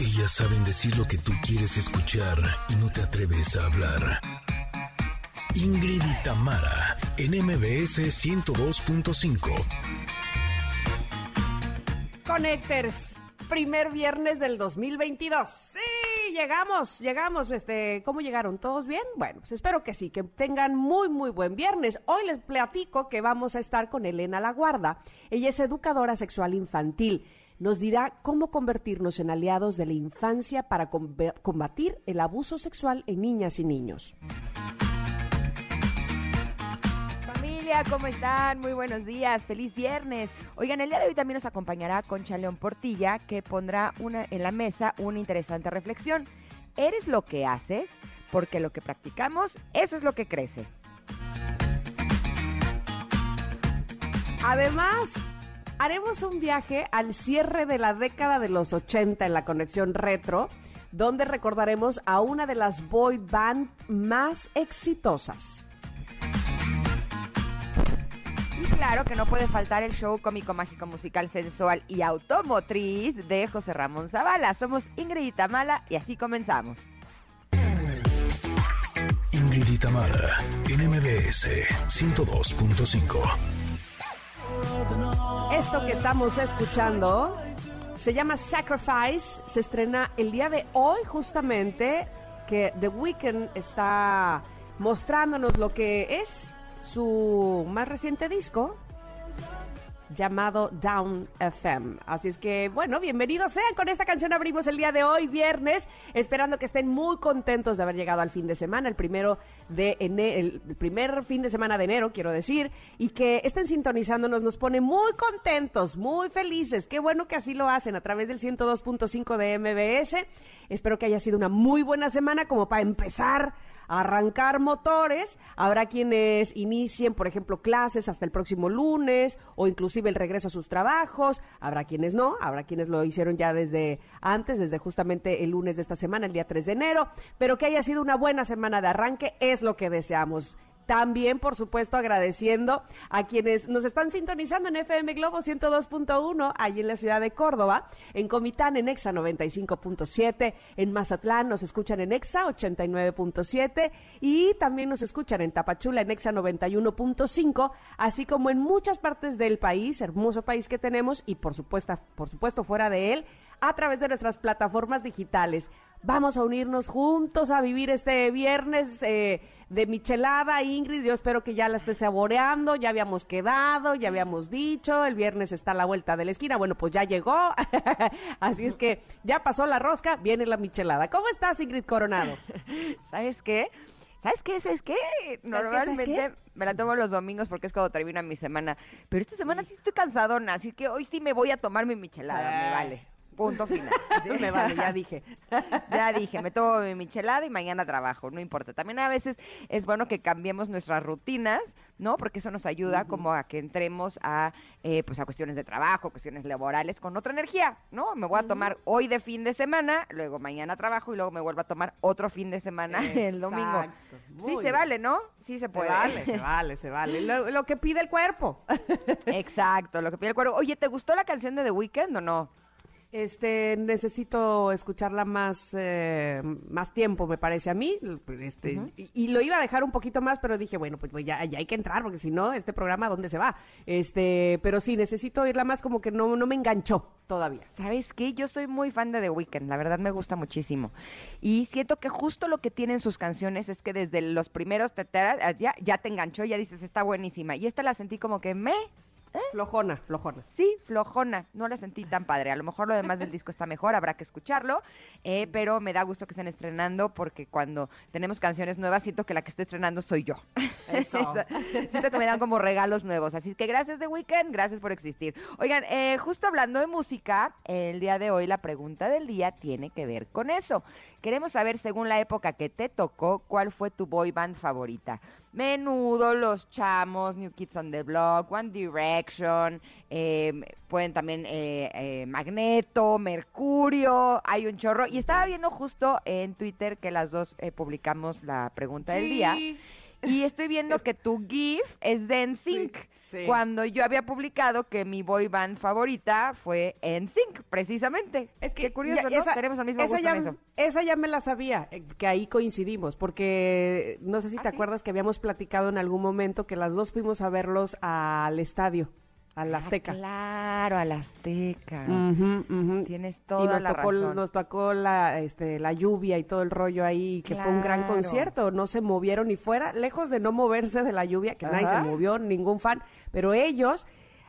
Ellas saben decir lo que tú quieres escuchar y no te atreves a hablar. Ingrid y Tamara, en MBS 102.5. Connectors, primer viernes del 2022. Sí, llegamos, llegamos. Este, ¿Cómo llegaron? ¿Todos bien? Bueno, pues espero que sí, que tengan muy, muy buen viernes. Hoy les platico que vamos a estar con Elena Laguarda. Ella es educadora sexual infantil nos dirá cómo convertirnos en aliados de la infancia para combatir el abuso sexual en niñas y niños. Familia, ¿cómo están? Muy buenos días, feliz viernes. Oigan, el día de hoy también nos acompañará Concha León Portilla, que pondrá una, en la mesa una interesante reflexión. ¿Eres lo que haces? Porque lo que practicamos, eso es lo que crece. Además, haremos un viaje al cierre de la década de los 80 en la conexión retro, donde recordaremos a una de las boy band más exitosas. Y claro que no puede faltar el show cómico, mágico, musical, sensual y automotriz de José Ramón Zavala. Somos Ingrid y Tamala y así comenzamos. Ingrid y Tamara, NMBS 102.5. Esto que estamos escuchando se llama Sacrifice, se estrena el día de hoy justamente, que The Weeknd está mostrándonos lo que es su más reciente disco, llamado Down FM. Así es que, bueno, bienvenidos sean. Con esta canción abrimos el día de hoy, viernes, esperando que estén muy contentos de haber llegado al fin de semana, el primero de el primer fin de semana de enero, quiero decir, y que estén sintonizándonos, nos pone muy contentos, muy felices. Qué bueno que así lo hacen a través del 102.5 de MBS. Espero que haya sido una muy buena semana como para empezar arrancar motores. Habrá quienes inicien, por ejemplo, clases hasta el próximo lunes o inclusive el regreso a sus trabajos. Habrá quienes no, habrá quienes lo hicieron ya desde antes, desde justamente el lunes de esta semana, el día 3 de enero. Pero que haya sido una buena semana de arranque es lo que deseamos. También, por supuesto, agradeciendo a quienes nos están sintonizando en FM Globo 102.1, allí en la ciudad de Córdoba, en Comitán en Exa 95.7, en Mazatlán nos escuchan en Exa 89.7 y también nos escuchan en Tapachula en Exa 91.5, así como en muchas partes del país, hermoso país que tenemos y por supuesto, por supuesto fuera de él, a través de nuestras plataformas digitales. Vamos a unirnos juntos a vivir este viernes eh, de michelada, Ingrid. Yo espero que ya la esté saboreando. Ya habíamos quedado, ya habíamos dicho. El viernes está a la vuelta de la esquina. Bueno, pues ya llegó. Así es que ya pasó la rosca, viene la michelada. ¿Cómo estás, Ingrid Coronado? ¿Sabes qué? ¿Sabes qué? ¿Sabes qué? Normalmente me la tomo los domingos porque es cuando termina mi semana. Pero esta semana sí estoy cansadona, así que hoy sí me voy a tomar mi michelada, me vale. Punto final. me vale, ya dije. ya dije, me tomo mi michelada y mañana trabajo, no importa. También a veces es bueno que cambiemos nuestras rutinas, ¿no? Porque eso nos ayuda como a que entremos a, eh, pues a cuestiones de trabajo, cuestiones laborales con otra energía, ¿no? Me voy a tomar hoy de fin de semana, luego mañana trabajo y luego me vuelvo a tomar otro fin de semana el domingo. sí, se vale, ¿no? Sí se puede. Se vale, se vale, se vale. Lo, lo que pide el cuerpo. Exacto, lo que pide el cuerpo. Oye, ¿te gustó la canción de The Weeknd o no? Este, necesito escucharla más, eh, más tiempo, me parece a mí. Este, y, lo iba a dejar un poquito más, pero dije, bueno, pues, pues ya, ya, hay que entrar, porque si no, este programa, ¿dónde se va? Este, pero sí, necesito oírla más, como que no, no me enganchó todavía. ¿Sabes qué? Yo soy muy fan de The Weeknd, la verdad me gusta muchísimo. Y siento que justo lo que tienen sus canciones es que desde los primeros ya, ya te enganchó, ya dices, está buenísima. Y esta la sentí como que me ¿Eh? Flojona, flojona. Sí, flojona. No la sentí tan padre. A lo mejor lo demás del disco está mejor, habrá que escucharlo. Eh, pero me da gusto que estén estrenando porque cuando tenemos canciones nuevas siento que la que esté estrenando soy yo. siento que me dan como regalos nuevos. Así que gracias de Weekend, gracias por existir. Oigan, eh, justo hablando de música, el día de hoy la pregunta del día tiene que ver con eso. Queremos saber, según la época que te tocó, cuál fue tu boy band favorita. Menudo, Los Chamos, New Kids on the Block, One Direction, em, pueden también eh, eh, Magneto, Mercurio, hay un chorro. Y estaba viendo justo en Twitter que las dos eh, publicamos la pregunta del día. Y estoy viendo que tu GIF es de NSYNC. Cuando yo había publicado que mi boy band favorita fue NSYNC, precisamente. Es que Qué curioso, ¿no? Tenemos el mismo gusto ya, en eso. Esa ya me la sabía, eh, que ahí coincidimos, porque no sé si ¿Ah, te acuerdas que habíamos platicado en algún momento que las dos fuimos a verlos al estadio al ah, Azteca. claro, al Azteca. Tienes toda y nos la tocó, razón. Nos tocó la, este, la lluvia y todo el rollo ahí, que fue un gran concierto. No se movieron ni fuera, lejos de no moverse de la lluvia, que nadie se movió, ningún fan, pero ellos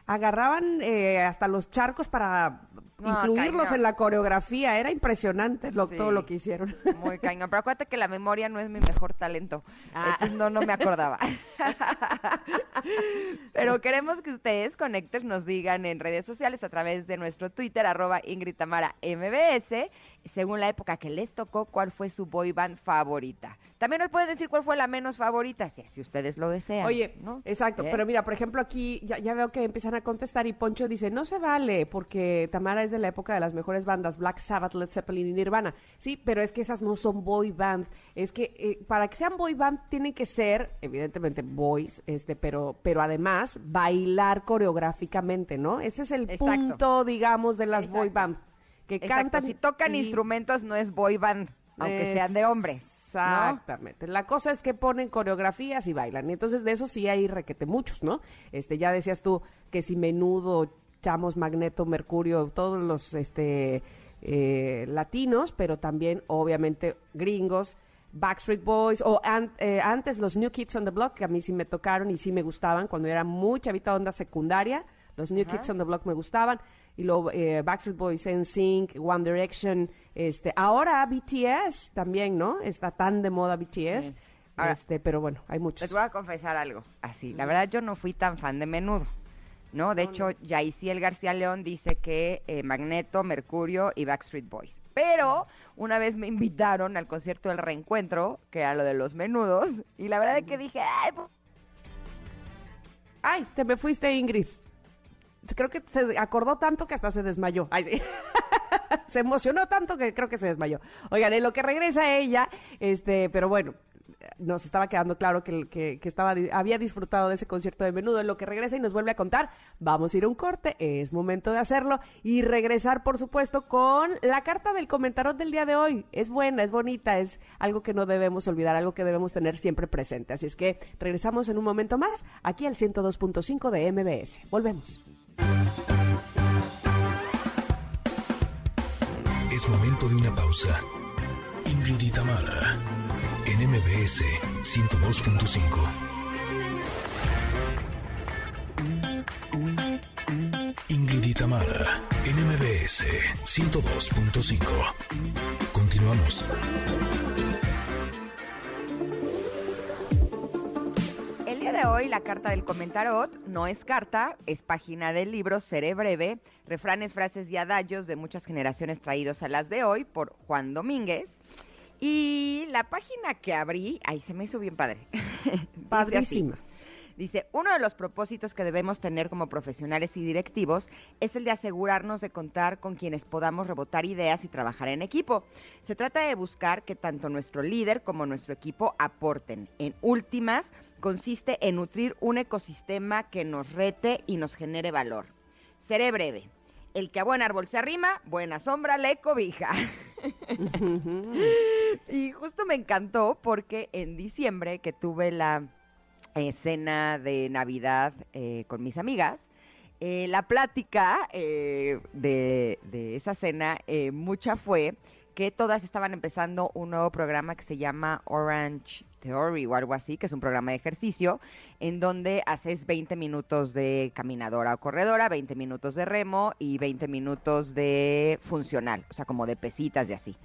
agarraban eh, hasta los charcos para incluirlos en la coreografía. Era impresionante todo lo que hicieron. Muy cañón. Pero acuérdate que la memoria no es mi mejor talento. Ah. Entonces no, no me acordaba. Pero queremos que ustedes, conecten, nos digan en redes sociales a través de nuestro Twitter, arroba Ingrid Tamara MBS, según la época que les tocó, cuál fue su boy band favorita. También nos pueden decir cuál fue la menos favorita, si, si ustedes lo desean. Oye, ¿no? exacto. Pero mira, por ejemplo, aquí ya, ya, veo que empiezan a contestar y Poncho dice, no se vale, porque Tamara es de la época de las mejores bandas, Black Sabbath, Led Zeppelin y Nirvana. Sí, pero es que esas no son boy band. Es que eh, para que sean boy band tienen que ser, evidentemente, boys, este, pero, pero además bailar coreográficamente, ¿no? Ese es el punto, digamos, de las boy band. Que cantan. Si tocan instrumentos no es boy band, aunque sean de hombre. Exactamente. La cosa es que ponen coreografías y bailan. Y entonces de eso sí hay requete muchos, ¿no? Este, ya decías tú que si menudo, chamos, magneto, mercurio, todos los este eh, latinos, pero también obviamente gringos, Backstreet Boys, o eh, antes los New Kids on the Block, que a mí sí me tocaron y sí me gustaban cuando era muy chavita onda secundaria. Los New Kids on the Block me gustaban y luego eh, Backstreet Boys, NSYNC, One Direction, este, ahora BTS también, ¿no? Está tan de moda BTS. este, pero bueno, hay muchos. Les voy a confesar algo, así. La verdad yo no fui tan fan de Menudo. ¿no? De hecho, Yaisiel García León dice que eh, Magneto, Mercurio y Backstreet Boys. Pero una vez me invitaron al concierto del reencuentro, que era lo de los menudos, y la verdad es que dije, ay, ay, te me fuiste, Ingrid creo que se acordó tanto que hasta se desmayó. Ay, sí. se emocionó tanto que creo que se desmayó. Oigan, en lo que regresa ella, este, pero bueno, nos estaba quedando claro que, que, estaba, había disfrutado de ese concierto de menudo. En lo que regresa y nos vuelve a contar, vamos a ir a un corte, es momento de hacerlo y regresar, por supuesto, con la carta del comentarot del día de hoy. Es buena, es bonita, es algo que no debemos olvidar, algo que debemos tener siempre presente. Así es que regresamos en un momento más aquí al 102.5 de MBS. Volvemos. Es momento de una pausa. Ingrid y Tamara, en MBS 102.5. Ingrid y Tamara, en MBS 102.5. Continuamos. De hoy la carta del comentarot no es carta, es página del libro Seré breve, refranes, frases y adallos de muchas generaciones traídos a las de hoy por Juan Domínguez. Y la página que abrí, ahí se me hizo bien padre. Padrísima. Dice, uno de los propósitos que debemos tener como profesionales y directivos es el de asegurarnos de contar con quienes podamos rebotar ideas y trabajar en equipo. Se trata de buscar que tanto nuestro líder como nuestro equipo aporten. En últimas, consiste en nutrir un ecosistema que nos rete y nos genere valor. Seré breve. El que a buen árbol se arrima, buena sombra le cobija. y justo me encantó porque en diciembre que tuve la cena de Navidad eh, con mis amigas. Eh, la plática eh, de, de, esa cena, mucha fue que todas estaban empezando un nuevo programa que se llama Orange Theory o algo así, que es un programa de ejercicio, en donde haces 20 minutos de caminadora o corredora, 20 minutos de remo y 20 minutos de funcional, o sea, como de pesitas y así.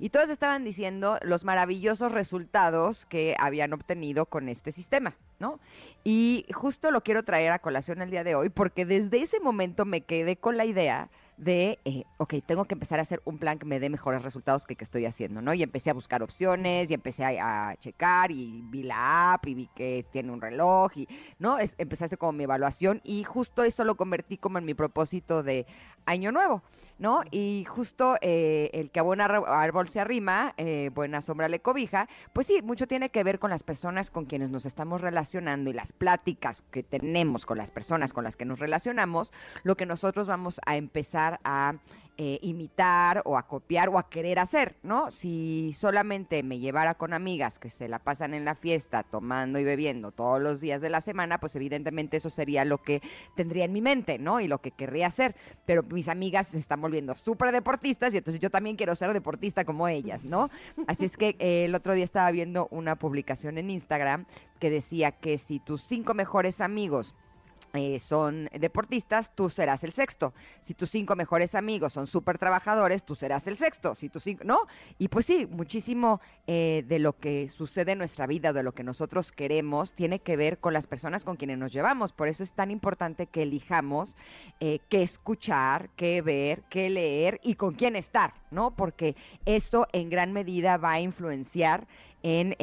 Y todos estaban diciendo los maravillosos resultados que habían obtenido con este sistema, ¿no? Y justo lo quiero traer a colación el día de hoy, porque desde ese momento me quedé con la idea de, eh, ok, tengo que empezar a hacer un plan que me dé mejores resultados que que estoy haciendo, ¿no? Y empecé a buscar opciones y empecé a, checar y vi la app y vi que tiene un reloj y, ¿no? Es, empecé a hacer como mi evaluación y justo eso lo convertí como en mi propósito de año nuevo. ¿No? Y justo eh, el que a buen árbol se arrima, eh, buena sombra le cobija, pues sí, mucho tiene que ver con las personas con quienes nos estamos relacionando y las pláticas que tenemos con las personas con las que nos relacionamos, lo que nosotros vamos a empezar a eh, imitar o a copiar o a querer hacer, ¿no? Si solamente me llevara con amigas que se la pasan en la fiesta tomando y bebiendo todos los días de la semana, pues evidentemente eso sería lo que tendría en mi mente, ¿no? Y lo que querría hacer. Pero mis amigas se están volviendo súper deportistas y entonces yo también quiero ser deportista como ellas, ¿no? Así es que eh, el otro día estaba viendo una publicación en Instagram que decía que si tus cinco mejores amigos eh, son deportistas, tú serás el sexto. Si tus cinco mejores amigos son súper trabajadores, tú serás el sexto. Si tus cinco, ¿no? Y pues sí, muchísimo eh, de lo que sucede en nuestra vida, de lo que nosotros queremos, tiene que ver con las personas con quienes nos llevamos. Por eso es tan importante que elijamos eh, qué escuchar, qué ver, qué leer y con quién estar, ¿no? Porque eso en gran medida va a influenciar en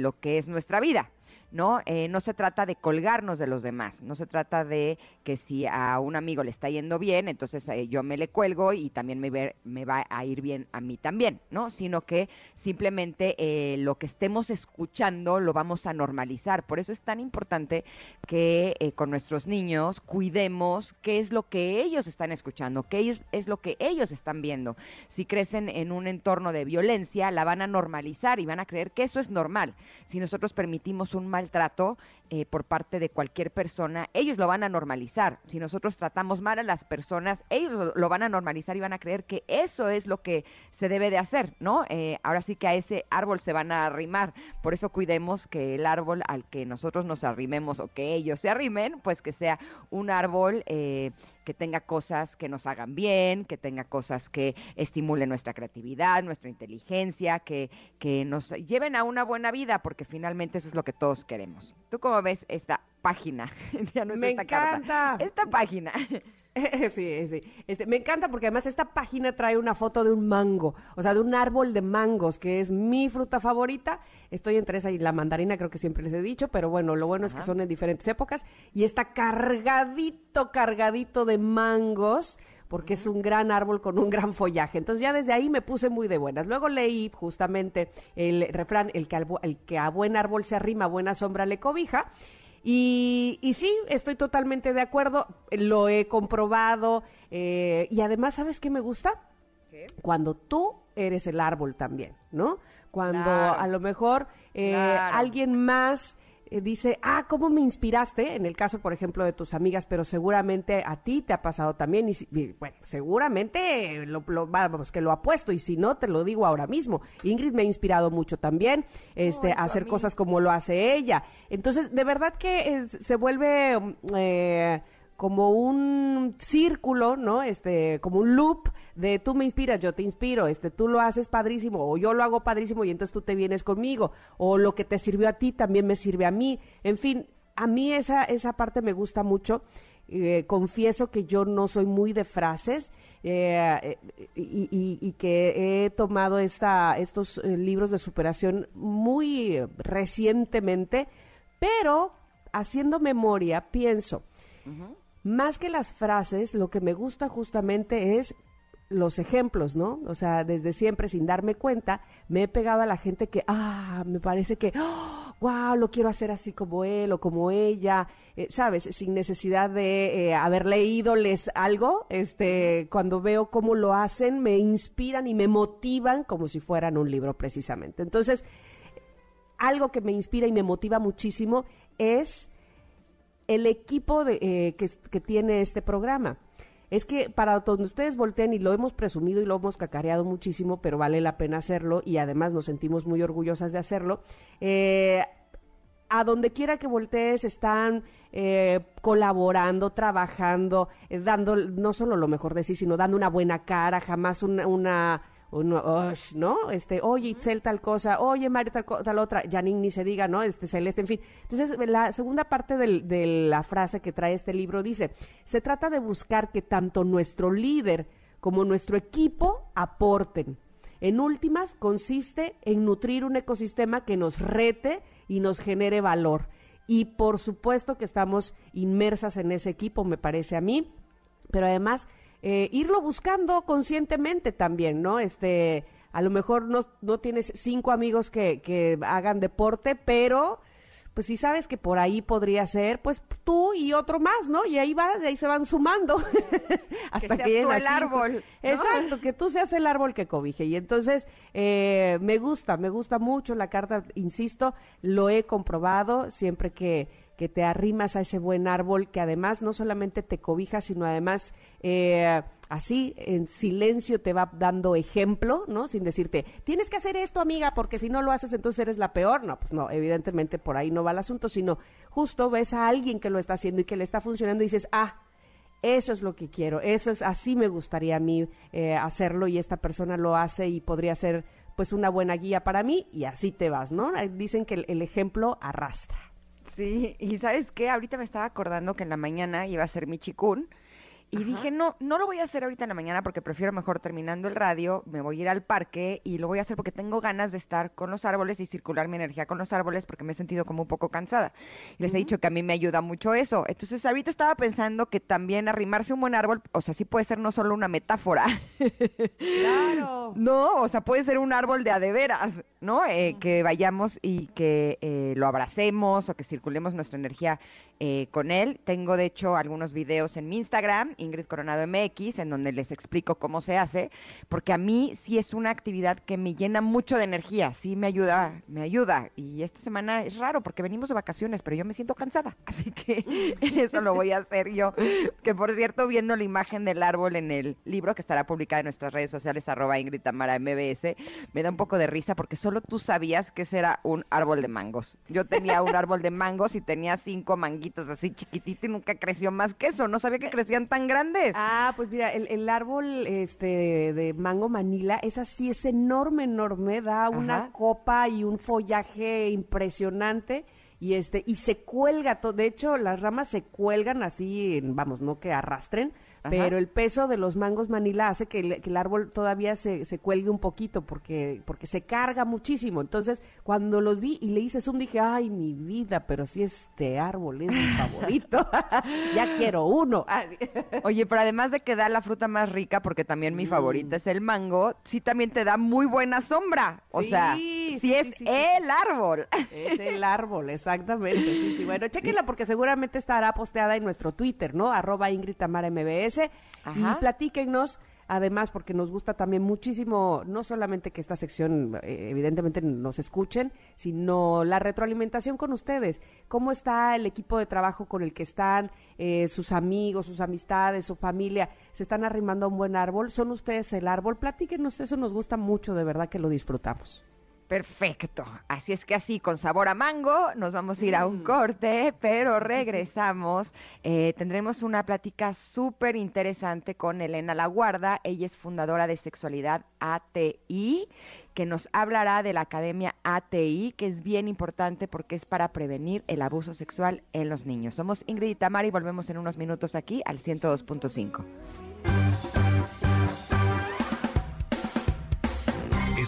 lo que es nuestra vida. ¿No? Eh, no se trata de colgarnos de los demás, no se trata de que si a un amigo le está yendo bien, entonces eh, yo me le cuelgo y también me, me, va a ir bien a mí también, ¿no? Sino que simplemente eh, lo que estemos escuchando lo vamos a normalizar. Por eso es tan importante que con nuestros niños cuidemos qué es lo que ellos están escuchando, qué es, es lo que ellos están viendo. Si crecen en un entorno de violencia, la van a normalizar y van a creer que eso es normal. Si nosotros permitimos un mal trato eh, por parte de cualquier persona, ellos lo van a normalizar. Si nosotros tratamos mal a las personas, ellos lo, van a normalizar y van a creer que eso es lo que se debe de hacer, ¿no? Eh, ahora sí que a ese árbol se van a arrimar. Por eso cuidemos que el árbol al que nosotros nos arrimemos o que ellos se arrimen, pues que sea un árbol eh, que tenga cosas que nos hagan bien, que tenga cosas que estimulen nuestra creatividad, nuestra inteligencia, que, que nos lleven a una buena vida, porque finalmente eso es lo que todos queremos. ¿Tú cómo ves esta página? ya no Me esta encanta. Esta página. sí, sí. Este, me encanta porque además esta página trae una foto de un mango, o sea, de un árbol de mangos, que es mi fruta favorita. Estoy entre esa y la mandarina, creo que siempre les he dicho, pero bueno, lo bueno es que son en diferentes épocas. Y está cargadito, cargadito de mangos, porque es un gran árbol con un gran follaje. Entonces ya desde ahí me puse muy de buenas. Luego leí justamente el refrán, el que, el que a buen árbol se arrima, buena sombra le cobija. Y, y sí, estoy totalmente de acuerdo, lo he comprobado eh, y además, ¿sabes qué me gusta? Cuando tú eres el árbol también, ¿no? Cuando a lo mejor eh, alguien más dice, ah, ¿cómo me inspiraste? En el caso, por ejemplo, de tus amigas, pero seguramente a ti te ha pasado también. Y, bueno, seguramente lo, vamos, que lo ha puesto. Y si no, te lo digo ahora mismo. Ingrid me ha inspirado mucho también este, a hacer cosas como lo hace ella. Entonces, de verdad que se vuelve... Mm, eh, como un círculo, ¿no? Este, como un loop de tú me inspiras, yo te inspiro, este, tú lo haces padrísimo, o yo lo hago padrísimo y entonces tú te vienes conmigo, o lo que te sirvió a ti también me sirve a mí. En fin, a mí esa, esa parte me gusta mucho. Eh, confieso que yo no soy muy de frases eh, y, y, que he tomado esta, estos eh, libros de superación muy recientemente, pero haciendo memoria pienso, más que las frases, lo que me gusta justamente es los ejemplos, ¿no? O sea, desde siempre, sin darme cuenta, me he pegado a la gente que, ah, me parece que, wow, lo quiero hacer así como él o como ella, eh, ¿sabes? Sin necesidad de eh, haber leídoles algo, este, cuando veo cómo lo hacen, me inspiran y me motivan como si fueran un libro precisamente. Entonces, algo que me inspira y me motiva muchísimo es el equipo de, eh, que, tiene este programa. Es que para donde ustedes volteen, y lo hemos presumido y lo hemos cacareado muchísimo, pero vale la pena hacerlo y además nos sentimos muy orgullosas de hacerlo, eh, a donde quiera que voltees están eh, colaborando, trabajando, dando no solo lo mejor de sí, sino dando una buena cara, jamás una uno, ¿no? Este, oye, Itzel tal cosa, oye, Mario tal, tal otra, Janine ni se diga, ¿no? Este, Celeste, en fin. Entonces, la segunda parte del, de la frase que trae este libro dice, se trata de buscar que tanto nuestro líder como nuestro equipo aporten. En últimas, consiste en nutrir un ecosistema que nos rete y nos genere valor. Y por supuesto que estamos inmersas en ese equipo, me parece a mí, pero además eh, irlo buscando conscientemente también, ¿no? Este, a lo mejor no, no tienes cinco amigos que, que hagan deporte, pero pues si sabes que por ahí podría ser, pues tú y otro más, ¿no? Y ahí vas, y ahí se van sumando. Hasta que, seas tú el árbol. Exacto, que tú seas el árbol que cobije. Y entonces, eh, me gusta, me gusta mucho la carta, insisto, lo he comprobado siempre que que te arrimas a ese buen árbol que además no solamente te cobija, sino además eh, así en silencio te va dando ejemplo, ¿no? Sin decirte, tienes que hacer esto, amiga, porque si no lo haces entonces eres la peor. No, pues no, evidentemente por ahí no va el asunto, sino justo ves a alguien que lo está haciendo y que le está funcionando y dices, ah, eso es lo que quiero, eso es, así me gustaría a mí eh, hacerlo y esta persona lo hace y podría ser pues una buena guía para mí y así te vas, ¿no? Dicen que el ejemplo arrastra. Sí, y ¿sabes qué? Ahorita me estaba acordando que en la mañana iba a ser mi chicún y dije, no, no lo voy a hacer ahorita en la mañana porque prefiero mejor terminando el radio, me voy a ir al parque y lo voy a hacer porque tengo ganas de estar con los árboles y circular mi energía con los árboles porque me he sentido como un poco cansada. les he dicho que a mí me ayuda mucho eso. Entonces ahorita estaba pensando que también arrimarse un buen árbol, o sea, sí puede ser no solo una metáfora. Claro. no, o sea, puede ser un árbol de adeveras, ¿no? Eh, que vayamos y que eh, lo abracemos o que circulemos nuestra energía eh, con él. Tengo, de hecho, algunos videos en mi Instagram, Ingrid Coronado MX, en donde les explico cómo se hace, porque a mí sí es una actividad que me llena mucho de energía, sí me ayuda, me ayuda. Y esta semana es raro porque venimos de vacaciones, pero yo me siento cansada, así que eso lo voy a hacer yo. Que por cierto, viendo la imagen del árbol en el libro que estará publicado en nuestras redes sociales, arroba Ingrid Tamara MBS, me da un poco de risa porque solo tú sabías que ese era un árbol de mangos. Yo tenía un árbol de mangos y tenía cinco manguitos así chiquitito y nunca creció más que eso. No sabía que crecían tan grandes. Ah, pues mira, el, árbol este de mango manila, es así, es enorme, enorme, da una copa y un follaje impresionante y este y se cuelga, de hecho las ramas se cuelgan así, vamos, no que arrastren, pero el peso de los mangos manila hace que el, árbol todavía se, se, cuelgue un poquito porque, porque se carga muchísimo. Entonces, cuando los vi y le hice zoom, dije, ay, mi vida, pero si este árbol es mi favorito, ya quiero uno. Oye, pero además de que da la fruta más rica, porque también mi favorita mm. es el mango, sí también te da muy buena sombra. O sea, sí, es el árbol. Es el árbol, exactamente. Bueno, chequenla porque seguramente estará posteada en nuestro Twitter, ¿no? Arroba Ingrid Tamara MBS y platíquenos además porque nos gusta también muchísimo, no solamente que esta sección eh, evidentemente nos escuchen, sino la retroalimentación con ustedes. ¿Cómo está el equipo de trabajo con el que están, eh, sus amigos, sus amistades, su familia? ¿Se están arrimando a un buen árbol? ¿Son ustedes el árbol? Platíquenos, eso nos gusta mucho, de verdad que lo disfrutamos. Perfecto. Así es que así, con sabor a mango, nos vamos a ir a un mm. corte, pero regresamos. Eh, tendremos una plática súper interesante con Elena Laguarda. Ella es fundadora de Sexualidad ATI, que nos hablará de la Academia ATI, que es bien importante porque es para prevenir el abuso sexual en los niños. Somos Ingrid y Tamara y volvemos en unos minutos aquí al 102.5.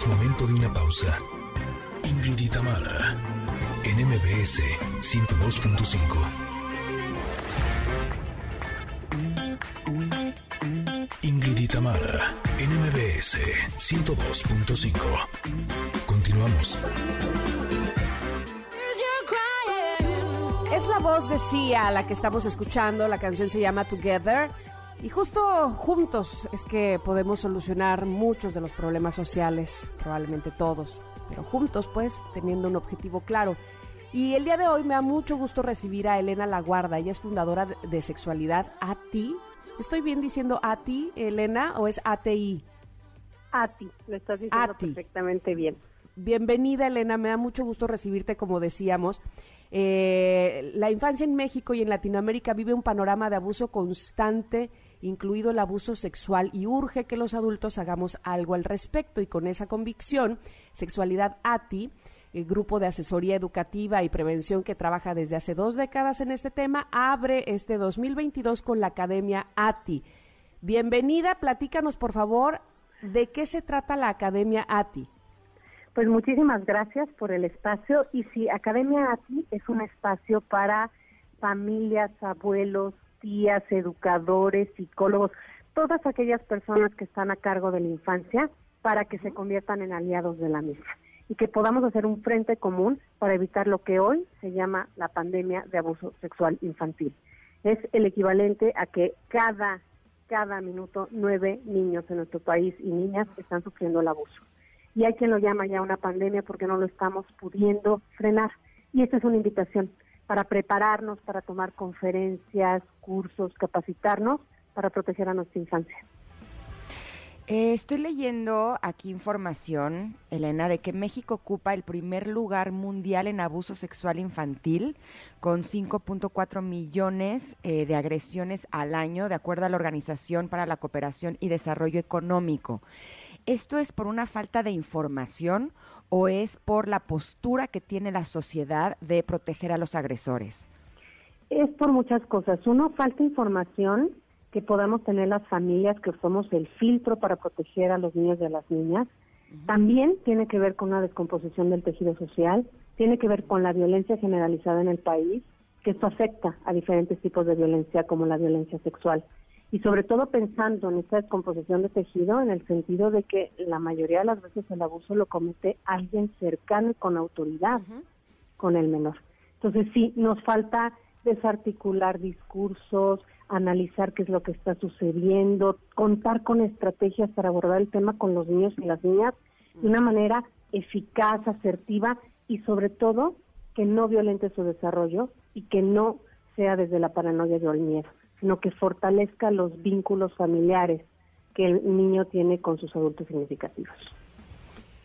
Momento de una pausa. Ingrid y Tamara, en MBS 102.5. Ingrid y Tamara, en MBS 102.5. Continuamos. Es la voz de Sia la que estamos escuchando. La canción se llama Together. Y justo juntos es que podemos solucionar muchos de los problemas sociales, probablemente todos, pero juntos pues teniendo un objetivo claro. Y el día de hoy me da mucho gusto recibir a Elena Laguarda, ella es fundadora de Sexualidad ATI. ¿Estoy bien diciendo ATI, Elena, o es ATI? ATI, lo estás diciendo perfectamente bien. Bienvenida Elena, me da mucho gusto recibirte como decíamos. Eh, la infancia en México y en Latinoamérica vive un panorama de abuso constante incluido el abuso sexual, y urge que los adultos hagamos algo al respecto. Y con esa convicción, Sexualidad ATI, el grupo de asesoría educativa y prevención que trabaja desde hace dos décadas en este tema, abre este 2022 con la Academia ATI. Bienvenida, platícanos por favor de qué se trata la Academia ATI. Pues muchísimas gracias por el espacio y sí, Academia ATI es un espacio para familias, abuelos, tías, educadores, psicólogos, todas aquellas personas que están a cargo de la infancia para que se conviertan en aliados de la misma y que podamos hacer un frente común para evitar lo que hoy se llama la pandemia de abuso sexual infantil. Es el equivalente a que cada, cada minuto nueve niños en nuestro país y niñas están sufriendo el abuso. Y hay quien lo llama ya una pandemia porque no lo estamos pudiendo frenar. Y esta es una invitación para prepararnos, para tomar conferencias, cursos, capacitarnos para proteger a nuestra infancia. Eh, estoy leyendo aquí información, Elena, de que México ocupa el primer lugar mundial en abuso sexual infantil, con 5.4 millones eh, de agresiones al año, de acuerdo a la Organización para la Cooperación y Desarrollo Económico. ¿Esto es por una falta de información o es por la postura que tiene la sociedad de proteger a los agresores? Es por muchas cosas. Uno, falta información que podamos tener las familias que somos el filtro para proteger a los niños y a las niñas. También tiene que ver con la descomposición del tejido social, tiene que ver con la violencia generalizada en el país, que esto afecta a diferentes tipos de violencia como la violencia sexual. Y sobre todo pensando en esta descomposición de tejido en el sentido de que la mayoría de las veces el abuso lo comete alguien cercano y con autoridad con el menor. Entonces sí, nos falta desarticular discursos, analizar qué es lo que está sucediendo, contar con estrategias para abordar el tema con los niños y las niñas de una manera eficaz, asertiva y sobre todo que no violente su desarrollo y que no sea desde la paranoia o el miedo, sino que fortalezca los vínculos familiares que el niño tiene con sus adultos significativos.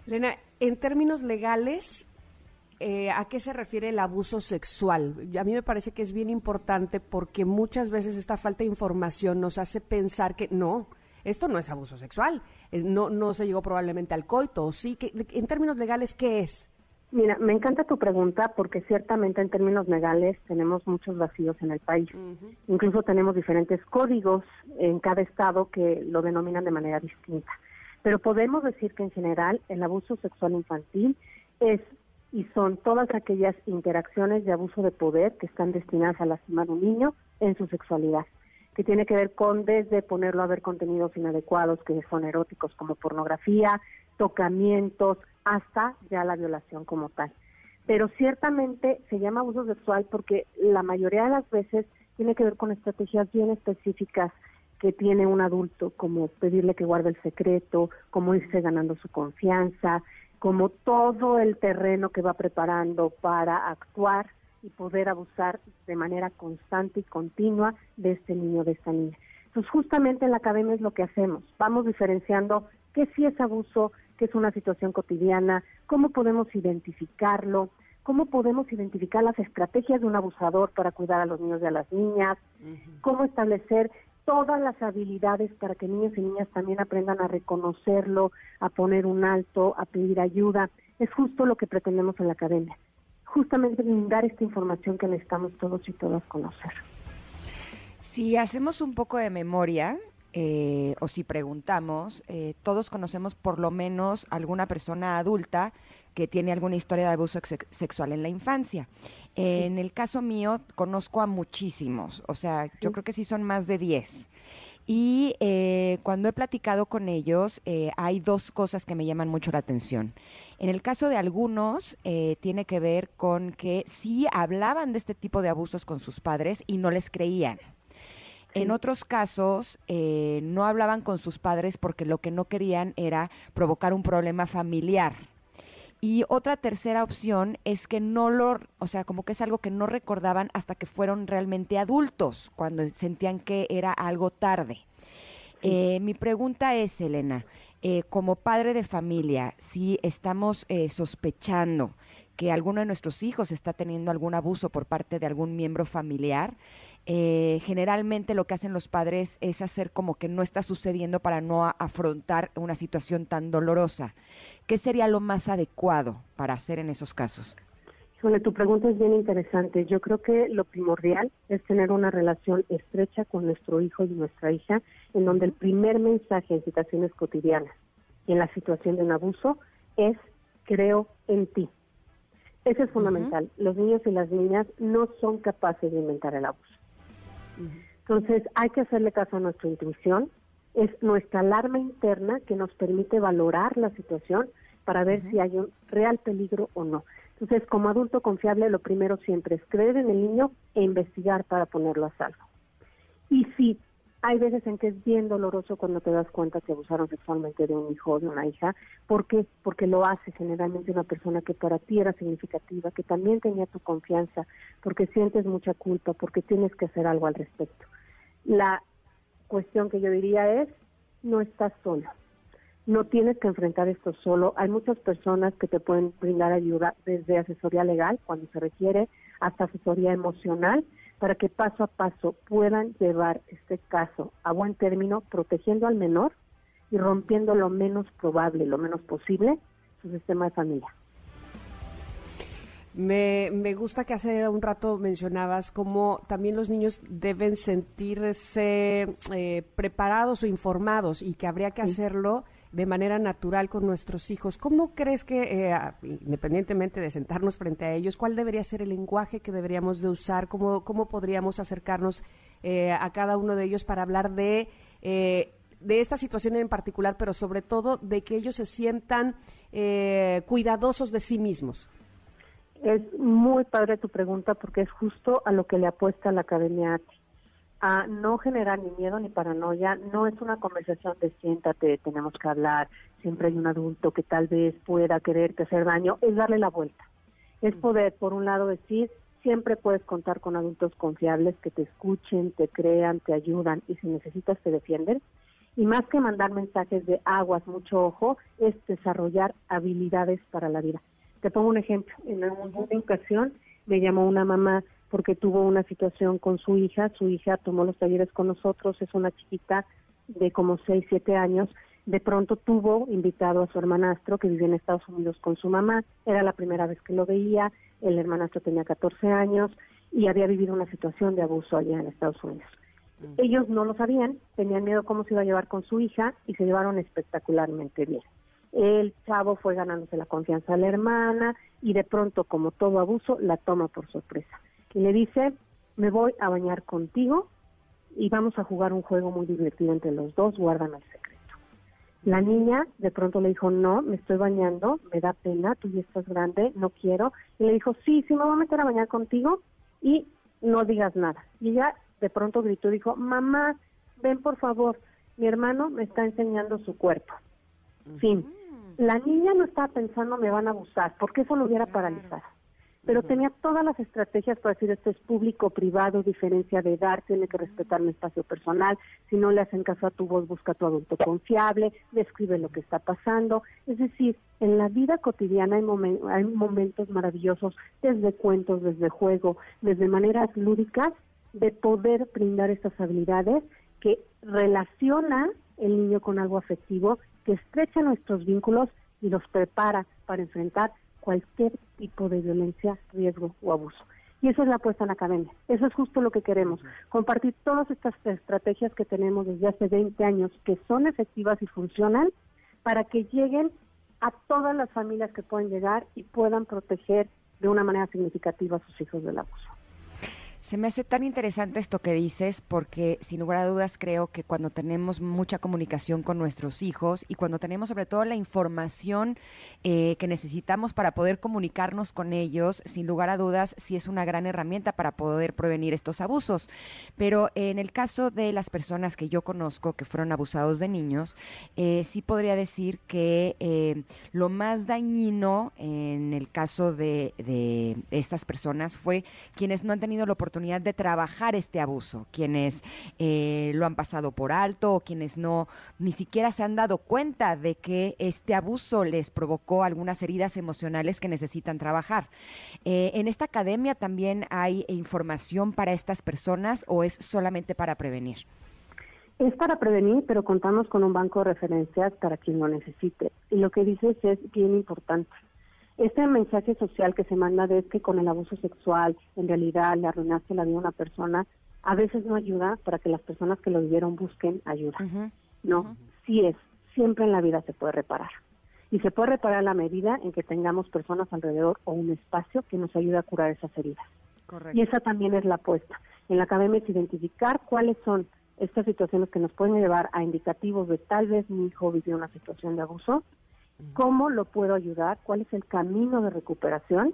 Lena, en términos legales, eh, a qué se refiere el abuso sexual. A mí me parece que es bien importante porque muchas veces esta falta de información nos hace pensar que no, esto no es abuso sexual, eh, no, no se llegó probablemente al coito, sí, que, en términos legales, ¿qué es? Mira, me encanta tu pregunta porque ciertamente en términos legales tenemos muchos vacíos en el país. Incluso tenemos diferentes códigos en cada estado que lo denominan de manera distinta. Pero podemos decir que en general el abuso sexual infantil es y son todas aquellas interacciones de abuso de poder que están destinadas a lastimar a un niño en su sexualidad, que tiene que ver con desde ponerlo a ver contenidos inadecuados que son eróticos como pornografía, tocamientos, hasta ya la violación como tal. Pero ciertamente se llama abuso sexual porque la mayoría de las veces tiene que ver con estrategias bien específicas que tiene un adulto, como pedirle que guarde el secreto, como irse ganando su confianza, como todo el terreno que va preparando para actuar y poder abusar de manera constante y continua de este niño, de esta niña. Entonces, justamente en la academia es lo que hacemos. Vamos diferenciando qué sí es abuso, qué es una situación cotidiana, cómo podemos identificarlo, cómo podemos identificar las estrategias de un abusador para cuidar a los niños y a las niñas, cómo establecer todas las habilidades para que niños y niñas también aprendan a reconocerlo, a poner un alto, a pedir ayuda. Es justo lo que pretendemos en la academia, justamente brindar esta información que necesitamos todos y todas conocer. Si hacemos un poco de memoria, eh, o si preguntamos, eh, todos conocemos por lo menos alguna persona adulta que tiene alguna historia de abuso sexual en la infancia. En el caso mío, conozco a muchísimos, o sea, yo creo que sí son más de 10. Y eh, cuando he platicado con ellos, eh, hay dos cosas que me llaman mucho la atención. En el caso de algunos, eh, tiene que ver con que sí hablaban de este tipo de abusos con sus padres y no les creían. En otros casos, no hablaban con sus padres porque lo que no querían era provocar un problema familiar. Y otra tercera opción es que no lo, o sea, como que es algo que no recordaban hasta que fueron realmente adultos, cuando sentían que era algo tarde. Eh, mi pregunta es, Elena, eh, como padre de familia, si estamos eh, sospechando que alguno de nuestros hijos está teniendo algún abuso por parte de algún miembro familiar, eh, generalmente lo que hacen los padres es hacer como que no está sucediendo para no afrontar una situación tan dolorosa. ¿Qué sería lo más adecuado para hacer en esos casos? Híjole, tu pregunta es bien interesante. Yo creo que lo primordial es tener una relación estrecha con nuestro hijo y nuestra hija, en donde el primer mensaje en situaciones cotidianas y en la situación de un abuso es creo en ti. Eso es fundamental. Los niños y las niñas no son capaces de inventar el abuso. Entonces hay que hacerle caso a nuestra intuición. Es nuestra alarma interna que nos permite valorar la situación para ver si hay un real peligro o no. Entonces, como adulto confiable, lo primero siempre es creer en el niño e investigar para ponerlo a salvo. Y si hay veces en que es bien doloroso cuando te das cuenta que abusaron sexualmente de un hijo o de una hija. ¿Por qué? Porque lo hace generalmente una persona que para ti era significativa, que también tenía tu confianza, porque sientes mucha culpa, porque tienes que hacer algo al respecto. La cuestión que yo diría es, no estás solo. No tienes que enfrentar esto solo. Hay muchas personas que te pueden brindar ayuda desde asesoría legal, cuando se requiere, hasta asesoría emocional para que paso a paso puedan llevar este caso a buen término, protegiendo al menor y rompiendo lo menos probable, lo menos posible, su sistema de familia. Me, me, gusta que hace un rato mencionabas cómo también los niños deben sentirse eh, preparados o informados y que habría que hacerlo de manera natural con nuestros hijos. ¿Cómo crees que, eh, independientemente de sentarnos frente a ellos, cuál debería ser el lenguaje que deberíamos de usar? ¿Cómo, cómo podríamos acercarnos eh, a cada uno de ellos para hablar de, eh, de esta situación en particular, pero sobre todo de que ellos se sientan cuidadosos de sí mismos? Es muy padre tu pregunta porque es justo a lo que le apuesta la Academia ATI a no generar ni miedo ni paranoia. No es una conversación de siéntate, tenemos que hablar, siempre hay un adulto que tal vez pueda quererte hacer daño. Es darle la vuelta. Es poder, por un lado, decir, siempre puedes contar con adultos confiables que te escuchen, te crean, te ayudan y si necesitas te defienden. Y más que mandar mensajes de aguas, mucho ojo, es desarrollar habilidades para la vida. Te pongo un ejemplo. En alguna ocasión me llamó una mamá porque tuvo una situación con su hija, su hija tomó los talleres con nosotros, es una chiquita de como 6, 7 años, de pronto tuvo invitado a su hermanastro que vivía en Estados Unidos con su mamá, era la primera vez que lo veía, el hermanastro tenía 14 años y había vivido una situación de abuso allá en Estados Unidos. Mm. Ellos no lo sabían, tenían miedo cómo se iba a llevar con su hija y se llevaron espectacularmente bien. El chavo fue ganándose la confianza de la hermana y de pronto, como todo abuso, la toma por sorpresa y le dice, me voy a bañar contigo y vamos a jugar un juego muy divertido entre los dos, guárdame el secreto. La niña de pronto le dijo, no, me estoy bañando, me da pena, tú ya estás grande, no quiero. Y le dijo, sí, sí me voy a meter a bañar contigo y no digas nada. Y ella de pronto gritó, dijo, mamá, ven por favor, mi hermano me está enseñando su cuerpo. Fin. La niña no estaba pensando me van a abusar, porque eso lo hubiera paralizado pero tenía todas las estrategias para decir esto es público, privado, diferencia de edad, tiene que respetar mi espacio personal, si no le hacen caso a tu voz, busca a tu adulto confiable, describe lo que está pasando. Es decir, en la vida cotidiana hay, hay momentos maravillosos, desde cuentos, desde juego, desde maneras lúdicas, de poder brindar estas habilidades que relaciona el niño con algo afectivo, que estrecha nuestros vínculos y los prepara para enfrentar cualquier tipo de violencia, riesgo o abuso. Y eso es la apuesta en la academia. Eso es justo lo que queremos. Compartir todas estas estrategias que tenemos desde hace 20 años, que son efectivas y funcionan, para que lleguen a todas las familias que pueden llegar y puedan proteger de una manera significativa a sus hijos del abuso. Se me hace tan interesante esto que dices porque sin lugar a dudas creo que cuando tenemos mucha comunicación con nuestros hijos y cuando tenemos sobre todo la información eh, que necesitamos para poder comunicarnos con ellos, sin lugar a dudas sí es una gran herramienta para poder prevenir estos abusos. Pero en el caso de las personas que yo conozco que fueron abusados de niños, eh, sí podría decir que eh, lo más dañino en el caso de, de estas personas fue quienes no han tenido la oportunidad oportunidad de trabajar este abuso, quienes eh, lo han pasado por alto o quienes no ni siquiera se han dado cuenta de que este abuso les provocó algunas heridas emocionales que necesitan trabajar. Eh, ¿En esta academia también hay información para estas personas o es solamente para prevenir? Es para prevenir, pero contamos con un banco de referencias para quien lo necesite. Y lo que dices es bien importante. Este mensaje social que se manda de que con el abuso sexual en realidad le arruinaste la vida a una persona, a veces no ayuda para que las personas que lo vivieron busquen ayuda. No, sí es, siempre en la vida se puede reparar. Y se puede reparar a la medida en que tengamos personas alrededor o un espacio que nos ayude a curar esas heridas. Y esa también es la apuesta. En la academia es identificar cuáles son estas situaciones que nos pueden llevar a indicativos de tal vez mi hijo vivió una situación de abuso, cómo lo puedo ayudar, cuál es el camino de recuperación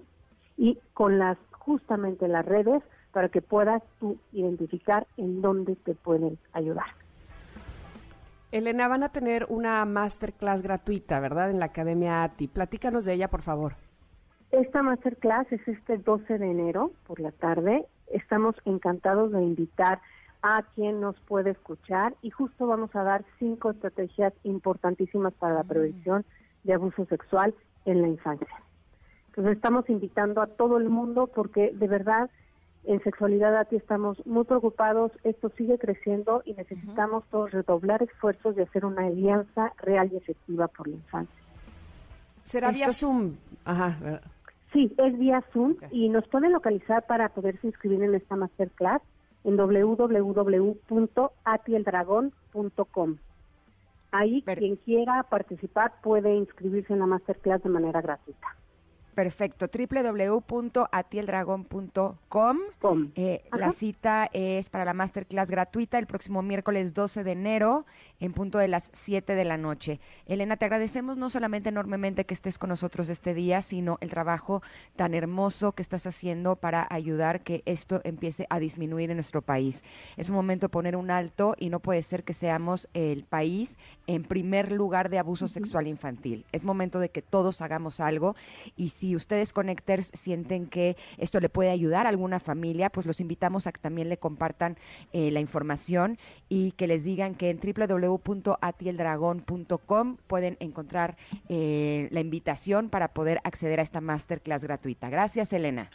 y con las justamente las redes para que puedas tú identificar en dónde te pueden ayudar. Elena, van a tener una masterclass gratuita, ¿verdad? En la Academia ATI. Platícanos de ella, por favor. Esta masterclass es este 12 de enero por la tarde. Estamos encantados de invitar a quien nos puede escuchar y justo vamos a dar cinco estrategias importantísimas para la prevención de abuso sexual en la infancia. Entonces estamos invitando a todo el mundo porque de verdad en sexualidad aquí estamos muy preocupados, esto sigue creciendo y necesitamos todos redoblar esfuerzos de hacer una alianza real y efectiva por la infancia. ¿Será vía Zoom? Ajá. Sí, es vía Zoom y nos pueden localizar para poderse inscribir en esta masterclass en www.atieldragón.com. Ahí quien quiera participar puede inscribirse en la masterclass de manera gratuita. Perfecto, www.atieldragón.com. Eh, la cita es para la masterclass gratuita el próximo miércoles 12 de enero en punto de las 7 de la noche. Elena, te agradecemos no solamente enormemente que estés con nosotros este día, sino el trabajo tan hermoso que estás haciendo para ayudar que esto empiece a disminuir en nuestro país. Es un momento de poner un alto y no puede ser que seamos el país en primer lugar de abuso sexual infantil. Es momento de que todos hagamos algo y si si ustedes Connecters sienten que esto le puede ayudar a alguna familia, pues los invitamos a que también le compartan eh, la información y que les digan que en www.atieldragón.com pueden encontrar eh, la invitación para poder acceder a esta masterclass gratuita. Gracias, Elena.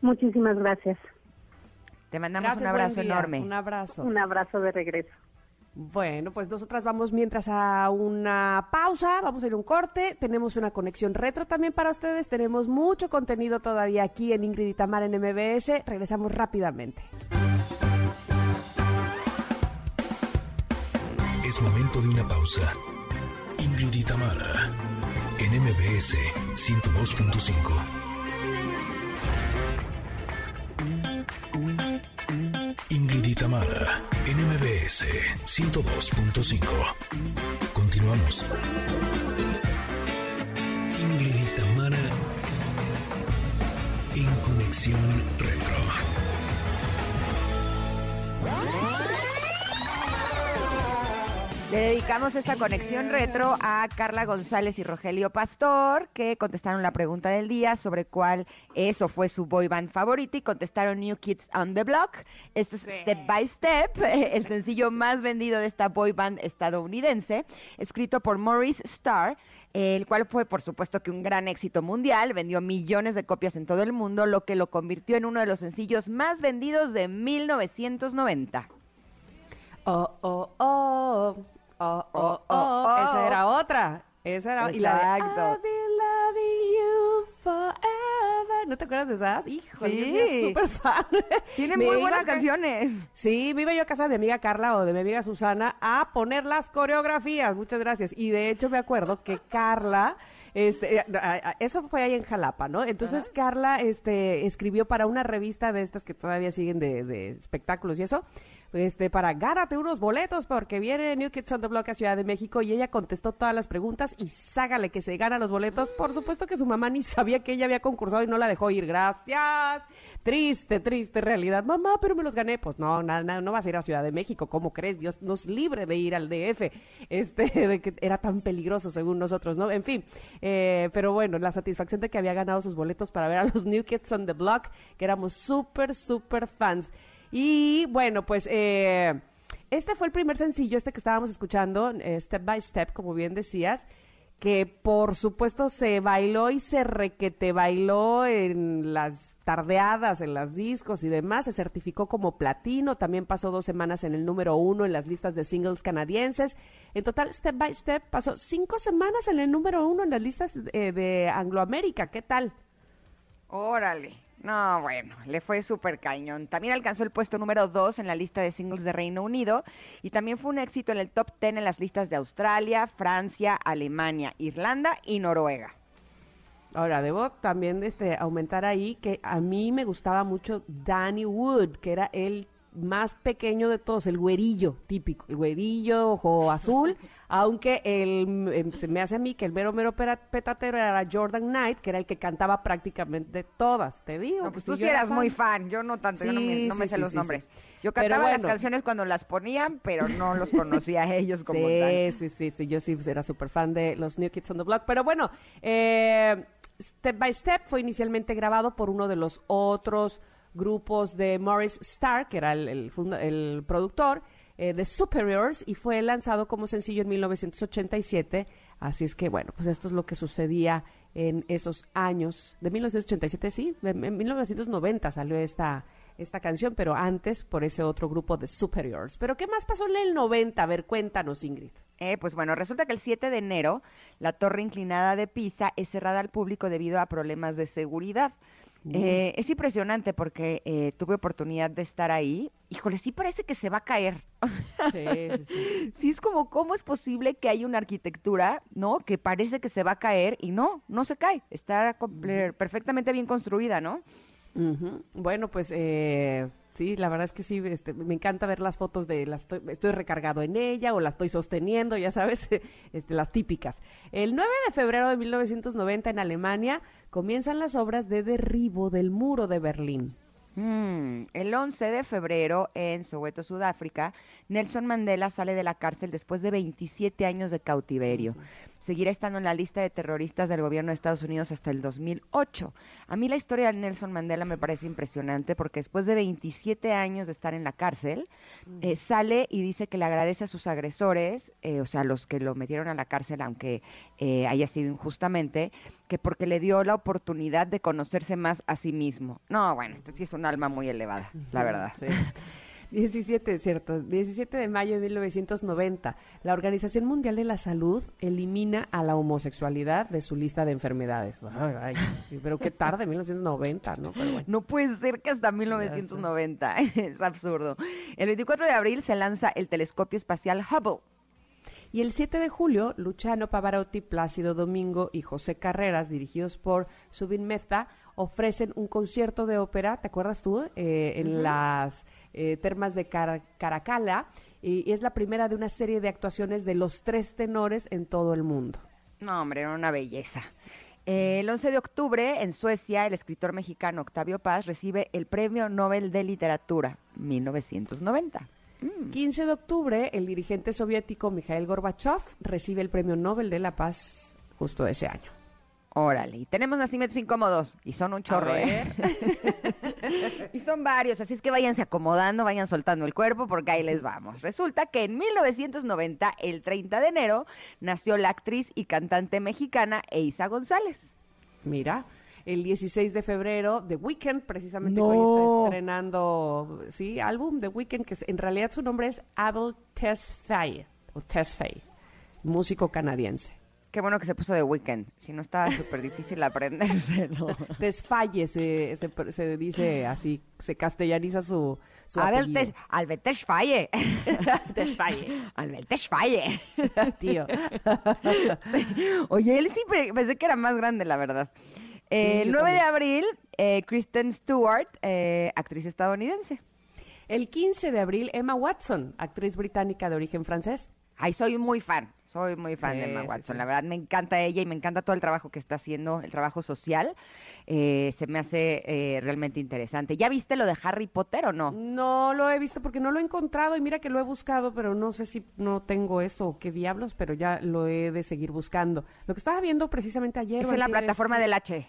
Muchísimas gracias. Te mandamos un abrazo enorme. Un abrazo. Un abrazo de regreso. Bueno, pues nosotras vamos mientras a una pausa, vamos a ir a un corte, tenemos una conexión retro también para ustedes, tenemos mucho contenido todavía aquí en Ingrid y en MBS, regresamos rápidamente. Es momento de una pausa. Ingrid en MBS 102.5. Ingrid NMBS 102.5. Continuamos. Ingrid y Tamara en Conexión Retro. Le dedicamos esta conexión retro a Carla González y Rogelio Pastor, que contestaron la pregunta del día sobre cuál es o fue su boy band favorito y contestaron New Kids on the Block. Esto es Step by Step, el sencillo más vendido de esta boy band estadounidense, escrito por Maurice Starr, el cual fue por supuesto que un gran éxito mundial, vendió millones de copias en todo el mundo, lo que lo convirtió en uno de los sencillos más vendidos de 1990. Oh, oh, oh, Oh, oh, oh, oh, Esa era otra. Esa era y la de, loving you forever. ¿No te acuerdas de esas? Híjole, sí. yo súper fan. Tiene muy buenas canciones. Sí, me iba yo a casa de mi amiga Carla o de mi amiga Susana a poner las coreografías. Muchas gracias. Y de hecho me acuerdo que Carla... Este, eh, eso fue ahí en Jalapa, ¿no? Entonces Carla este, escribió para una revista de estas que todavía siguen de, de espectáculos y eso, este, para gánate unos boletos porque viene New Kids on the Block a Ciudad de México y ella contestó todas las preguntas y ságale que se gana los boletos. Por supuesto que su mamá ni sabía que ella había concursado y no la dejó ir. Gracias. Triste, triste realidad. Mamá, pero me los gané. Pues no, nada, no vas a ir a Ciudad de México. ¿Cómo crees? Dios nos libre de ir al DF. Este, de que era tan peligroso según nosotros, ¿no? En fin, eh, pero bueno, la satisfacción de que había ganado sus boletos para ver a los New Kids on the Block, que éramos súper, súper fans. Y bueno, pues eh, este fue el primer sencillo, este que estábamos escuchando, eh, Step by Step, como bien decías, que por supuesto se bailó y se requete bailó en las tardeadas, en las discos y demás, se certificó como platino, también pasó dos semanas en el número uno en las listas de singles canadienses. En total, Step by Step pasó cinco semanas en el número uno en las listas de, de Angloamérica. ¿Qué tal? Órale. No, bueno, le fue súper cañón. También alcanzó el puesto número 2 en la lista de singles de Reino Unido y también fue un éxito en el top 10 en las listas de Australia, Francia, Alemania, Irlanda y Noruega. Ahora, debo también este, aumentar ahí que a mí me gustaba mucho Danny Wood, que era el más pequeño de todos, el güerillo típico, el güerillo ojo azul, aunque el, em, se me hace a mí que el mero mero petatero era Jordan Knight, que era el que cantaba prácticamente todas, te digo. No, pues tú sí eras muy fan, yo no tanto, yo no me, sé los nombres. Yo cantaba las canciones cuando las ponían, pero no los conocía a ellos como tal. Sí, sí, sí, yo sí era súper fan de los New Kids on the Block, pero bueno, eh, Step by Step fue inicialmente grabado por uno de los otros grupos de Morris Stark, que era el, el, productor, eh, de Superiors, y fue lanzado como sencillo en 1987. Así es que, bueno, pues esto es lo que sucedía en esos años. De 1987, sí, en 1990 salió esta, esta canción, pero antes por ese otro grupo de Superiors. Pero ¿qué más pasó en el 90? A ver, cuéntanos, Ingrid. Eh, pues bueno, resulta que el 7 de enero la torre inclinada de Pisa es cerrada al público debido a problemas de seguridad. Eh, es impresionante porque eh, tuve oportunidad de estar ahí. Híjole, sí parece que se va a caer. sí, sí, sí. es como, ¿cómo es posible que haya una arquitectura, ¿no? Que parece que se va a caer y no, no se cae. Está perfectamente bien construida, ¿no? Bueno, pues eh, Sí, la verdad es que sí, este, me encanta ver las fotos de las estoy, recargado en ella o la estoy sosteniendo, ya sabes, este, las típicas. El 9 de febrero de 1990 en Alemania comienzan las obras de derribo del muro de Berlín. Mm, el 11 de febrero en Soweto, Sudáfrica, Nelson Mandela sale de la cárcel después de 27 años de cautiverio. Seguirá estando en la lista de terroristas del gobierno de Estados Unidos hasta el 2008. A mí la historia de Nelson Mandela me parece impresionante porque después de 27 años de estar en la cárcel, eh, sale y dice que le agradece a sus agresores, eh, o sea, los que lo metieron a la cárcel, aunque eh, haya sido injustamente, que porque le dio la oportunidad de conocerse más a sí mismo. No, bueno, este sí es un alma muy elevada, la verdad. 17, cierto, 17 de mayo de 1990, la Organización Mundial de la Salud elimina a la homosexualidad de su lista de enfermedades. Ay, pero qué tarde, 1990, ¿no? No puede ser que hasta 1990, es absurdo. El 24 de abril se lanza el telescopio espacial Hubble. Y el 7 de julio, Luciano Pavarotti, Plácido Domingo y José Carreras, dirigidos por Subin Mehta, ofrecen un concierto de ópera, ¿te acuerdas tú? Eh, en las eh, termas de Caracala y, es la primera de una serie de actuaciones de los tres tenores en todo el mundo. No, hombre, era una belleza. el 11 de octubre, en Suecia, el escritor mexicano Octavio Paz recibe el Premio Nobel de Literatura 1990. 15 de octubre, el dirigente soviético Mikhail Gorbachev recibe el Premio Nobel de la Paz justo ese año. Órale, y tenemos nacimientos incómodos y son un chorro, ¿eh? y son varios, así es que váyanse acomodando, vayan soltando el cuerpo porque ahí les vamos. Resulta que en 1990, el 30 de enero, nació la actriz y cantante mexicana Eisa González. Mira, el 16 de febrero, The Weeknd, precisamente hoy está estrenando, sí, álbum The Weeknd, que en realidad su nombre es Abel Tesfaye, o Tesfaye, músico canadiense. Qué bueno que se puso de weekend, si no estaba súper difícil aprendérselo. Desfalle, se, se, dice así, se castellaniza su, su Abel tes, Albert Desfalle. Desfalle. Albert Desfalle. Tío. Oye, él sí pensé que era más grande, la verdad. El 9 de abril, eh, Kristen Stewart, eh, actriz estadounidense. El 15 de abril, Emma Watson, actriz británica de origen francés. Ay, soy muy fan, soy muy fan de Emma Watson. sí. La verdad, me encanta ella y me encanta todo el trabajo que está haciendo, el trabajo social. Eh, se me hace eh, realmente interesante. ¿Ya viste lo de Harry Potter o no? No lo he visto porque no lo he encontrado y mira que lo he buscado, pero no sé si no tengo eso o qué diablos, pero ya lo he de seguir buscando. Lo que estaba viendo precisamente ayer. Es en la plataforma que- del H.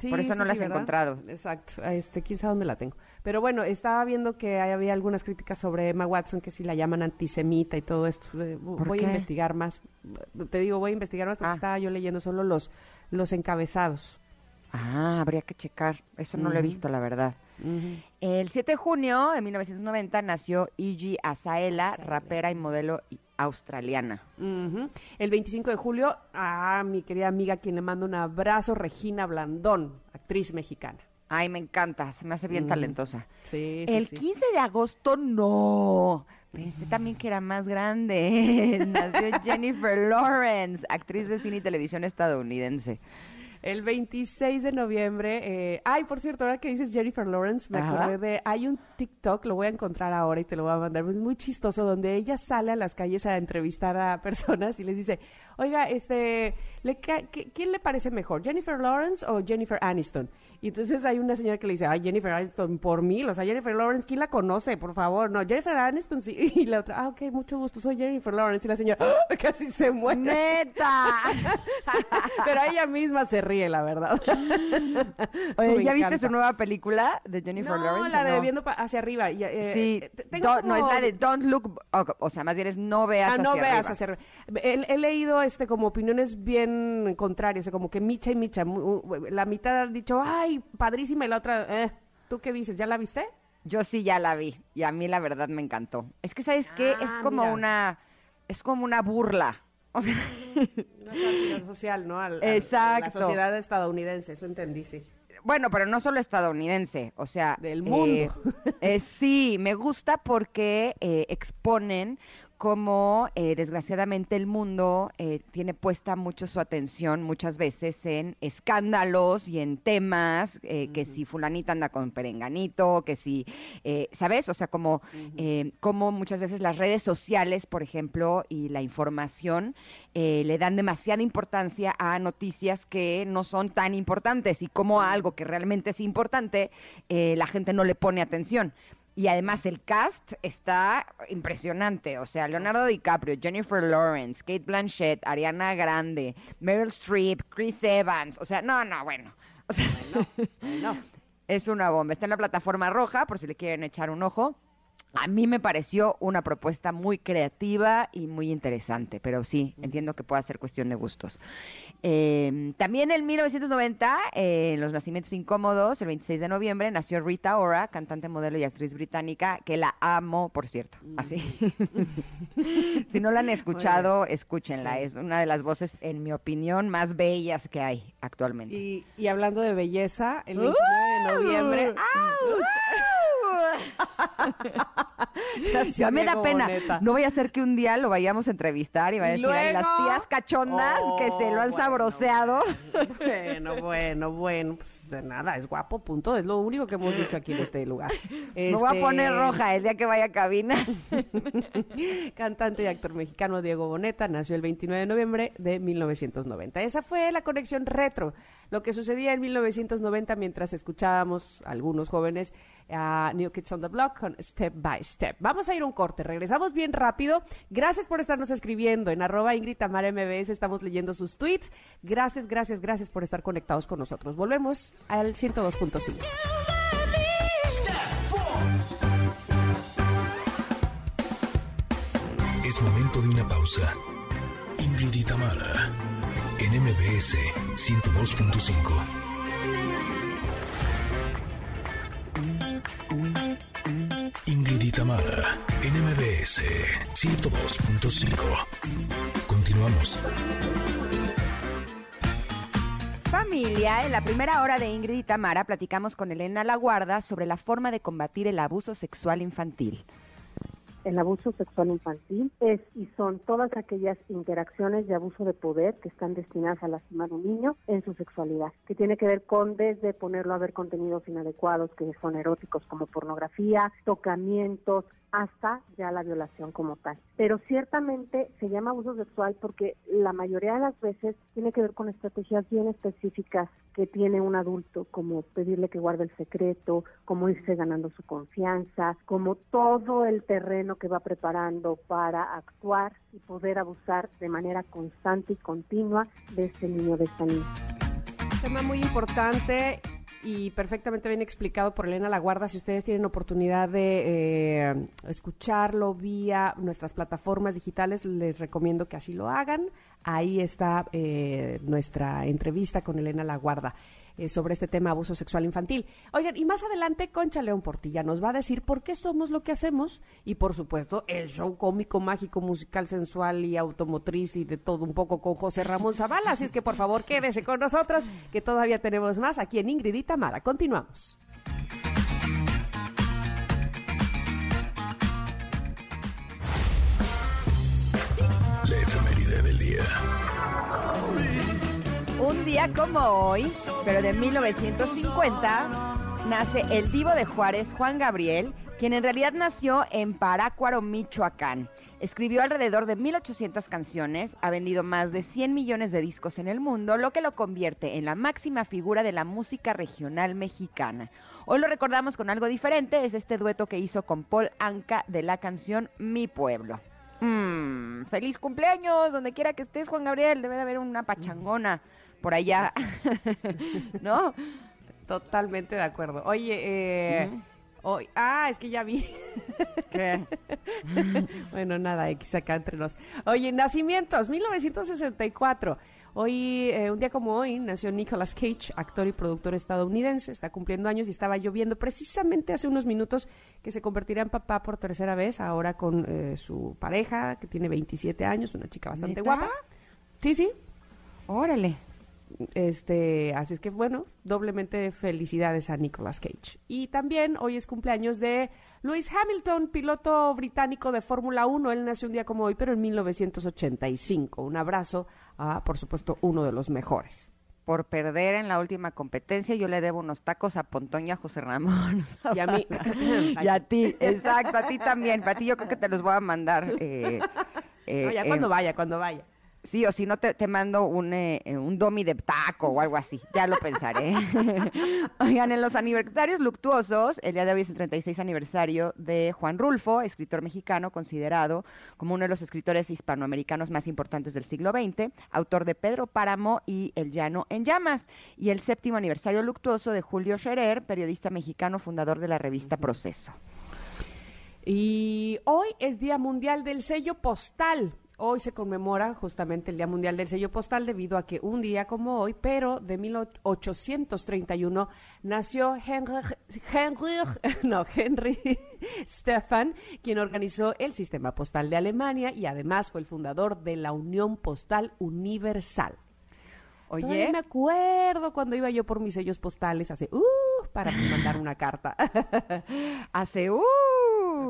Sí, Por eso sí, no la sí, has ¿verdad? encontrado. Exacto, este, quién sabe dónde la tengo. Pero bueno, estaba viendo que había algunas críticas sobre Emma Watson, que si la llaman antisemita y todo esto. Eh, ¿Por Voy qué? a investigar más. Te digo, voy a investigar más porque Ah. estaba yo leyendo solo los, los encabezados. Ah, habría que checar. Eso no lo he visto, la verdad. El 7 de junio de 1990 nació Iggy Azaela, Azalea. rapera y modelo australiana. El 25 de julio, a mi querida amiga, quien le mando un abrazo, Regina Blandón, actriz mexicana. Ay, me encanta, se me hace bien talentosa. Sí, sí, El sí. 15 de agosto, no. Pensé también que era más grande. Nació Jennifer Lawrence, actriz de cine y televisión estadounidense. El 26 de noviembre, eh, ay, por cierto, ahora que dices Jennifer Lawrence, me Ajá. acordé de, hay un TikTok, lo voy a encontrar ahora y te lo voy a mandar, es muy chistoso, donde ella sale a las calles a entrevistar a personas y les dice, oiga, este, ¿le ca- ¿quién le parece mejor, Jennifer Lawrence o Jennifer Aniston? Y entonces hay una señora que le dice, ay, Jennifer Aniston por mil, o sea, Jennifer Lawrence, ¿quién la conoce? Por favor, no, Jennifer Aniston sí. Y la otra, ah, ok, mucho gusto, soy Jennifer Lawrence. Y la señora, ¡ah! casi se muere. ¡Neta! Pero ella misma se ríe, la verdad. Oye, Me ¿ya viste su nueva película de Jennifer no, Lawrence? la o de no? viendo hacia arriba. y, eh, Sí, eh, tengo no, es la de Don't Look, o, o sea, más bien es no veas Ah, no hacia veas arriba. hacia arriba. He, he leído este como opiniones bien contrarias, o sea, como que micha y micha. La mitad han dicho, ay, padrísima, y la otra, eh. ¿Tú qué dices? ¿Ya la viste? Yo sí ya la vi y a mí la verdad me encantó. Es que, ¿sabes qué? es Ah, como mira. una, es como una burla. O sea, algo social, ¿no? Al- Exacto. La sociedad estadounidense, eso entendí, sí. Bueno, pero no solo estadounidense, o sea... Del mundo. eh, eh, sí, me gusta porque eh, exponen cómo eh, desgraciadamente el mundo eh, tiene puesta mucho su atención muchas veces en escándalos y en temas, eh, que si fulanita anda con perenganito, que si, eh, ¿sabes? O sea, como, eh, como muchas veces las redes sociales, por ejemplo, y la información eh, le dan demasiada importancia a noticias que no son tan importantes y como a algo que realmente es importante, eh, la gente no le pone atención. Y además el cast está impresionante. O sea, Leonardo DiCaprio, Jennifer Lawrence, Kate Blanchett, Ariana Grande, Meryl Streep, Chris Evans. O sea, no, no, bueno. O sea, No. es una bomba. Está en la plataforma roja, por si le quieren echar un ojo. A mí me pareció una propuesta muy creativa y muy interesante, pero sí, entiendo que pueda ser cuestión de gustos. Eh, también en 1990, eh, en Los Nacimientos Incómodos, el 26 de noviembre, nació Rita Ora, cantante, modelo y actriz británica, que la amo, por cierto. Así. si no la han escuchado, escúchenla. Sí. Es una de las voces, en mi opinión, más bellas que hay actualmente. Y, y hablando de belleza, el 29 de noviembre. Ya me da pena. Boneta. No voy a hacer que un día lo vayamos a entrevistar y va a ¿Y decir, "Ay, las tías cachondas que se lo han Oh, bueno, sabroseado. Bueno, bueno, bueno, pues nada, es guapo, punto. Es lo único que hemos dicho aquí en este lugar. Me voy a Este, poner roja el día que vaya a cabina. Cantante y actor mexicano Diego Boneta nació el 29 de noviembre de 1990. Esa fue la conexión retro, lo que sucedía en 1990 mientras escuchábamos algunos jóvenes a New Kids on the Block con Step by Step. Vamos a ir a un corte, regresamos bien rápido. Gracias por estarnos escribiendo en arroba Ingrid MBS, estamos leyendo sus tweets. Gracias, gracias, gracias por estar conectados con nosotros. Volvemos al 102.5. Es momento de una pausa. Ingrid y Tamara, en MBS 102.5. Ingrid y Tamara, en MBS 102.5. Continuamos. Familia, en la primera hora de Ingrid y Tamara platicamos con Elena Laguarda sobre la forma de combatir el abuso sexual infantil. El abuso sexual infantil es y son todas aquellas interacciones de abuso de poder que están destinadas a lastimar a un niño en su sexualidad, que tiene que ver con desde ponerlo a ver contenidos inadecuados que son eróticos como pornografía, tocamientos, hasta ya la violación como tal. Pero ciertamente se llama abuso sexual porque la mayoría de las veces tiene que ver con estrategias bien específicas que tiene un adulto, como pedirle que guarde el secreto, como irse ganando su confianza, como todo el terreno que va preparando para actuar y poder abusar de manera constante y continua de este niño, de esta niña. Tema muy importante y perfectamente bien explicado por Elena Laguarda. Si ustedes tienen oportunidad de eh, escucharlo vía nuestras plataformas digitales, les recomiendo que así lo hagan. Ahí está eh, nuestra entrevista con Elena Laguarda. Eh, sobre este tema abuso sexual infantil. Oigan, y más adelante Concha León Portilla nos va a decir por qué somos lo que hacemos y por supuesto el show cómico, mágico, musical, sensual y automotriz y de todo un poco con José Ramón Zavala. Así es que por favor quédese con nosotros que todavía tenemos más aquí en Ingrid y Tamara. Continuamos. La efeméride del día. Un día como hoy, pero de 1950, nace el divo de Juárez, Juan Gabriel, quien en realidad nació en Parácuaro, Michoacán. Escribió alrededor de 1800 canciones, ha vendido más de 100 millones de discos en el mundo, lo que lo convierte en la máxima figura de la música regional mexicana. Hoy lo recordamos con algo diferente, es este dueto que hizo con Paul Anka de la canción Mi Pueblo. Mm, feliz cumpleaños, donde quiera que estés, Juan Gabriel, debe de haber una pachangona por allá, ¿no? Totalmente de acuerdo. Oye, eh, hoy, ah, es que ya vi. ¿Qué? bueno, nada, X acá entre nos. Oye, nacimientos, 1964. Hoy, eh, un día como hoy, nació Nicolas Cage, actor y productor estadounidense. Está cumpliendo años y estaba lloviendo precisamente hace unos minutos que se convertirá en papá por tercera vez, ahora con eh, su pareja, que tiene 27 años, una chica bastante ¿Neta? guapa. Sí, sí. Órale. Este, así es que bueno, doblemente felicidades a Nicolas Cage. Y también hoy es cumpleaños de Lewis Hamilton, piloto británico de Fórmula 1. Él nació un día como hoy, pero en 1985. Un abrazo a, por supuesto, uno de los mejores. Por perder en la última competencia, yo le debo unos tacos a Pontón y a José Ramón. Y a mí. y a ti, exacto, a ti también. Para ti yo creo que te los voy a mandar. Eh, eh, No, ya en- cuando vaya, cuando vaya. Sí, o si no, te, te mando un, eh, eh, un domi de taco o algo así. Ya lo pensaré. Oigan, en los aniversarios luctuosos, el día de hoy es el 36 aniversario de Juan Rulfo, escritor mexicano considerado como uno de los escritores hispanoamericanos más importantes del siglo XX, autor de Pedro Páramo y El Llano en Llamas. Y el séptimo aniversario luctuoso de Julio Scherer, periodista mexicano, fundador de la revista Proceso. Y hoy es Día Mundial del Sello Postal. Hoy se conmemora justamente el Día Mundial del Sello Postal debido a que un día como hoy, pero de 1831, nació Henry, Henry, no, Henry Stefan, quien organizó el sistema postal de Alemania y además fue el fundador de la Unión Postal Universal. Todavía Oye, me acuerdo cuando iba yo por mis sellos postales hace, uh, para mandar una carta. hace uh,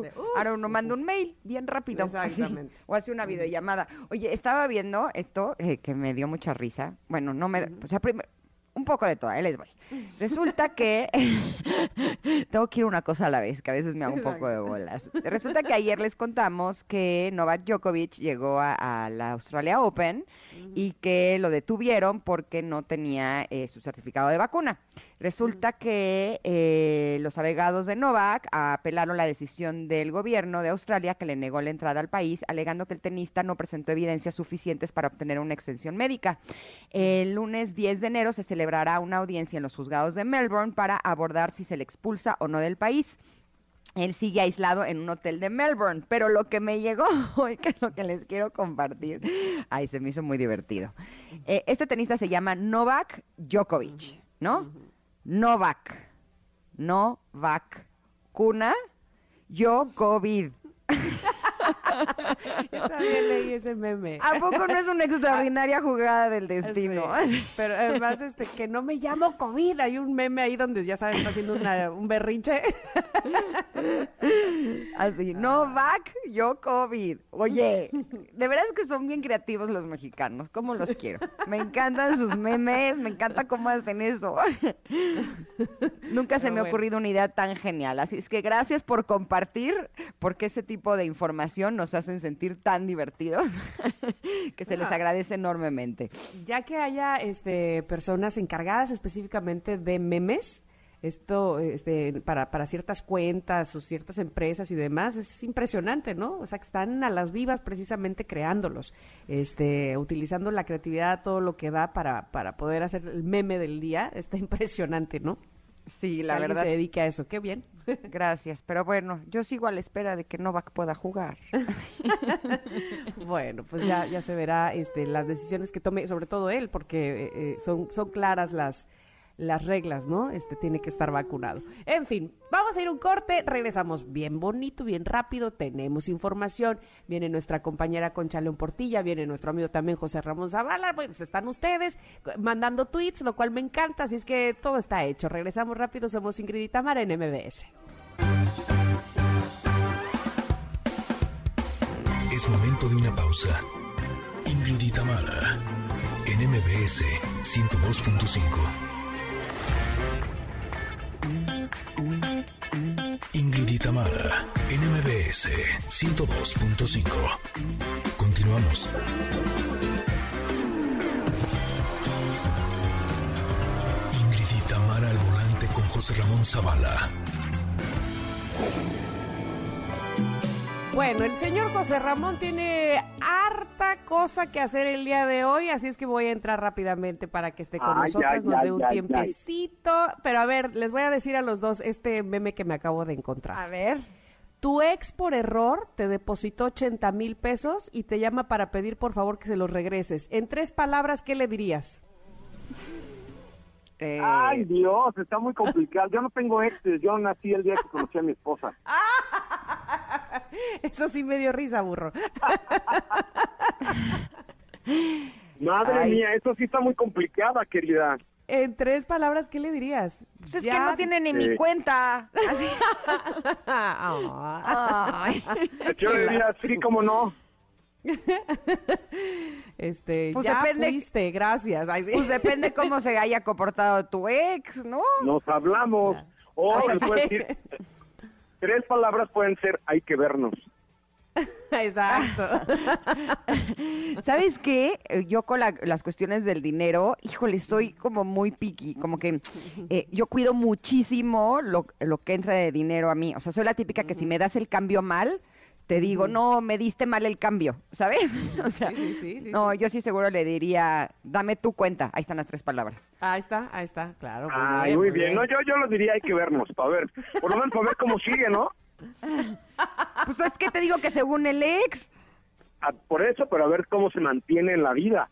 Hace, uh. ahora uno manda un mail bien rápido así, Exactamente. o hace una videollamada. Oye, estaba viendo esto eh, que me dio mucha risa. Bueno, no me, o sea, primero un poco de todo, ahí les voy. Resulta que tengo que ir una cosa a la vez, que a veces me hago un poco de bolas. Resulta que ayer les contamos que Novak Djokovic llegó a, a la Australia Open y que lo detuvieron porque no tenía eh, su certificado de vacuna. Resulta que eh, los abogados de Novak apelaron la decisión del gobierno de Australia que le negó la entrada al país, alegando que el tenista no presentó evidencias suficientes para obtener una extensión médica. El lunes 10 de enero se celebrará una audiencia en los juzgados de Melbourne para abordar si se le expulsa o no del país. Él sigue aislado en un hotel de Melbourne, pero lo que me llegó hoy, que es lo que les quiero compartir, ay, se me hizo muy divertido. Eh, este tenista se llama Novak Djokovic, ¿no? Novak, Novak, cuna, yo COVID. Yo también leí ese meme. ¿A poco no es una extraordinaria jugada del destino? Sí, pero además, este, que no me llamo COVID. Hay un meme ahí donde ya saben, está haciendo una, un berrinche. Así, no vac, yo COVID. Oye, de veras que son bien creativos los mexicanos. ¿Cómo los quiero? Me encantan sus memes, me encanta cómo hacen eso. Nunca se me ha ocurrido una idea tan genial. Así es que gracias por compartir, porque ese tipo de información nos hacen sentir tan divertidos que se les agradece enormemente. Ya que haya este, personas encargadas específicamente de memes, esto este, para, para ciertas cuentas o ciertas empresas y demás, es impresionante, ¿no? O sea, que están a las vivas precisamente creándolos, este, utilizando la creatividad, todo lo que da para, para poder hacer el meme del día. Está impresionante, ¿no? Sí, la verdad. se dedica a eso, qué bien. Gracias, pero bueno, yo sigo a la espera de que Novak pueda jugar. Bueno, pues ya, ya se verá este, las decisiones que tome, sobre todo él, porque eh, eh, son, son claras las, las reglas, ¿no? Este tiene que estar vacunado. En fin, vamos a ir un corte, regresamos bien bonito, bien rápido, tenemos información, viene nuestra compañera Concha León Portilla, viene nuestro amigo también José Ramón Zavala, pues están ustedes mandando tweets, lo cual me encanta, así es que todo está hecho. Regresamos rápido, somos Ingrid y Tamara en MBS. Es momento de una pausa. Ingrid y Tamara, en MBS 102.5. Ingrid y Tamara, en MBS 102.5. Continuamos. Ingrid y Tamara al volante con José Ramón Zavala. Bueno, el señor José Ramón tiene harta cosa que hacer el día de hoy, así es que voy a entrar rápidamente para que esté con Ay, nosotros, ay, nos dé un ay, tiempecito. Pero a ver, les voy a decir a los dos este meme que me acabo de encontrar. A ver. Tu ex por error te depositó 80 mil pesos y te llama para pedir por favor que se los regreses. En tres palabras, ¿qué le dirías? eh, Ay, Dios, está muy complicado. Yo no tengo exes, yo nací el día que conocí a mi esposa. Eso sí me dio risa, burro. Madre Ay. mía, eso sí está muy complicada, querida. En tres palabras, ¿qué le dirías? pues es que Ya- no tiene ni Sí. mi cuenta. Así. Ay. Yo le diría, sí, cómo no. Este, Pues ya depende- fuiste, gracias. Ay, sí. Pues depende cómo se haya comportado tu ex, ¿no? Nos hablamos. O O sea, le decir, tres palabras pueden ser, hay que vernos. Exacto. ¿Sabes qué? Eh, Yo con la- las cuestiones del dinero, híjole, soy como muy picky, como que eh, yo cuido muchísimo lo, lo que entra de dinero a mí. O sea, soy la típica que si me das el cambio mal, te digo, no, me diste mal el cambio, ¿sabes? O sea, Sí, sí, sí, sí, no, sí. yo sí seguro le diría, dame tu cuenta. Ahí están las tres palabras. Ahí está, ahí está, claro. Muy Ay, bien, muy bien. No, yo, yo lo diría, hay que vernos, para ver. Por lo menos para ver cómo sigue, ¿no? Pues es que te digo que según el ex, Ah, Por eso, pero a ver cómo se mantiene en la vida.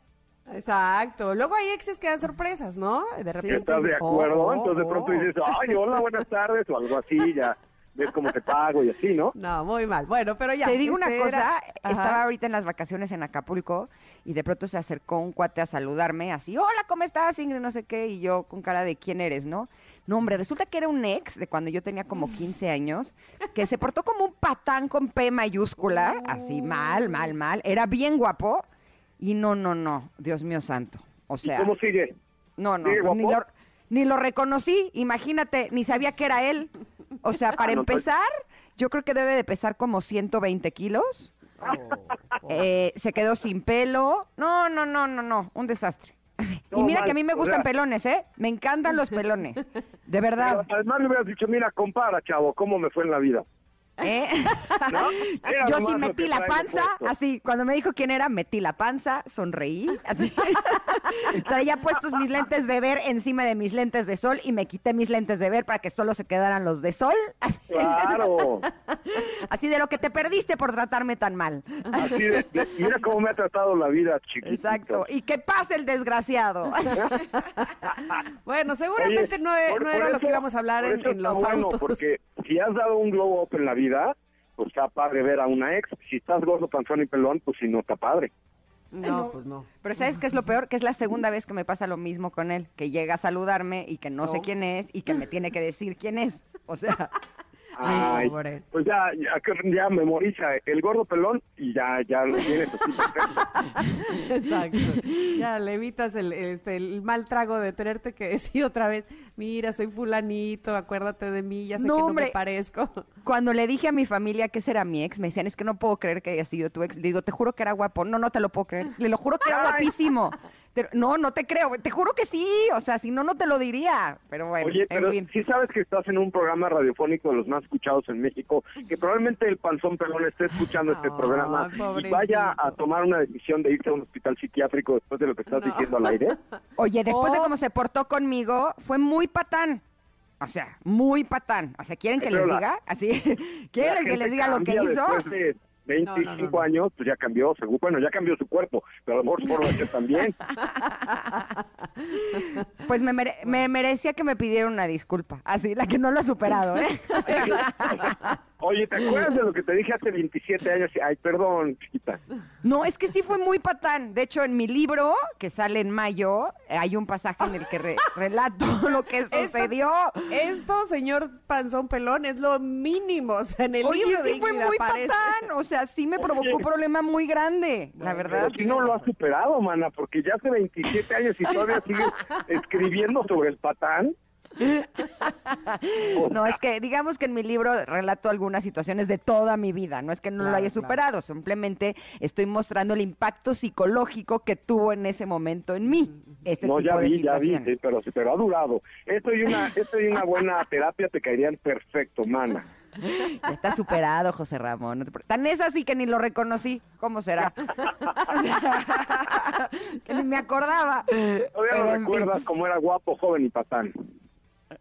Exacto. Luego hay exes que dan sorpresas, ¿no? De repente ¿Estás de dices, oh, acuerdo? oh, Entonces de pronto oh. dices, ay, hola, buenas tardes, o algo así, ya ves cómo te pago y así, ¿no? No, muy mal. Bueno, pero ya. Te digo una este cosa, era- estaba ahorita en las vacaciones en Acapulco y de pronto se acercó un cuate a saludarme así, hola, ¿cómo estás, Ingrid? No sé qué, y yo con cara de quién eres, ¿no? No, hombre, resulta que era un ex de cuando yo tenía como 15 años, que se portó como un patán con P mayúscula, así mal, mal, mal, era bien guapo y no, no, no, Dios mío santo. O ¿Y sea, cómo sigue? no, no, sigue ni guapo? lo, ni lo reconocí, imagínate, ni sabía que era él. O sea, para Ah, pues- empezar, yo creo que debe de pesar como 120 kilos. Eh, se quedó sin pelo. No, no, no, no, no, un desastre. Así. Y mira mal, que a mí me o gustan sea- pelones, ¿eh? Me encantan los pelones. De verdad. además le hubieras dicho, mira, compara, chavo, cómo me fue en la vida. ¿Eh? Yo sí metí la panza, puesto. así, cuando me dijo quién era, metí la panza, sonreí, así. Traía puestos mis lentes de ver encima de mis lentes de sol y me quité mis lentes de ver para que solo se quedaran los de sol. Así, Claro. así de lo que te perdiste por tratarme tan mal. Así de, de- mira cómo me ha tratado la vida, chiquito. Exacto. Y que pase el desgraciado. Bueno, seguramente Oye, no, por- no era lo eso- que íbamos a hablar en, los bueno, autos. Porque si has dado un glow up en la vida, pues está padre ver a una ex. Si estás gordo, panzón y pelón, pues si no está padre. No, pues no. Pero ¿sabes qué es lo peor? Que es la segunda vez que me pasa lo mismo con él, que llega a saludarme y que no, sé quién es y que me tiene que decir quién es. O sea, Ay, pues ya, ya, ya memoriza el gordo pelón y ya, ya lo tienes. Exacto. Ya le evitas el, este, el mal trago de tenerte que decir otra vez, mira, soy fulanito, acuérdate de mí, ya sé No, que no hombre. me parezco. cuando le dije a mi familia que ese era mi ex, me decían, es que no puedo creer que haya sido tu ex. Le digo, te juro que era guapo. No, no te lo puedo creer. Le lo juro que era guapísimo. Pero, no, no te creo. Te juro que sí. O sea, si no, no te lo diría. Pero bueno, Oye, en pero fin. sí sabes que estás en un programa radiofónico de los más escuchados en México, que probablemente el panzón pelón esté escuchando este programa y vaya a tomar una decisión de irse a un hospital psiquiátrico después de lo que estás No. diciendo al aire. Oye, después de cómo se portó conmigo, fue muy patán. O sea, muy patán. O sea, ¿quieren que Pero les la- diga? Así, ¿quieren que les diga lo que hizo? De 25 No, no, no. años, pues ya cambió, seguro. Bueno, ya cambió su cuerpo, pero a lo mejor su forma de ser también. Pues me, mere- me merecía que me pidieran una disculpa. Así, la que no lo ha superado, ¿eh? Oye, ¿te acuerdas de lo que te dije hace 27 años? Ay, perdón, chiquita. No, es que sí fue muy patán. De hecho, en mi libro, que sale en mayo, eh, hay un pasaje en el que re- relato lo que sucedió. Esto, señor Panzón Pelón, es lo mínimo. O sea, en el Oye, libro de sí fue muy aparece. patán. O sea, sí me provocó un problema muy grande, la verdad. Pero si no lo has superado, mana, porque ya hace 27 años y todavía sigues escribiendo sobre el patán. No, es que digamos que en mi libro relato algunas situaciones de toda mi vida, no es que no lo haya claro. superado, simplemente estoy mostrando el impacto psicológico que tuvo en ese momento en mí, este no, tipo ya de vi, ya vi, sí, pero, pero ha durado. Esto y una, esto y una buena terapia te caerían perfecto, mana. Ya está superado, José Ramón. no te pre- Tan es así que ni lo reconocí. ¿Cómo será? que ni me acordaba. Todavía no recuerdas cómo era guapo, joven y patán.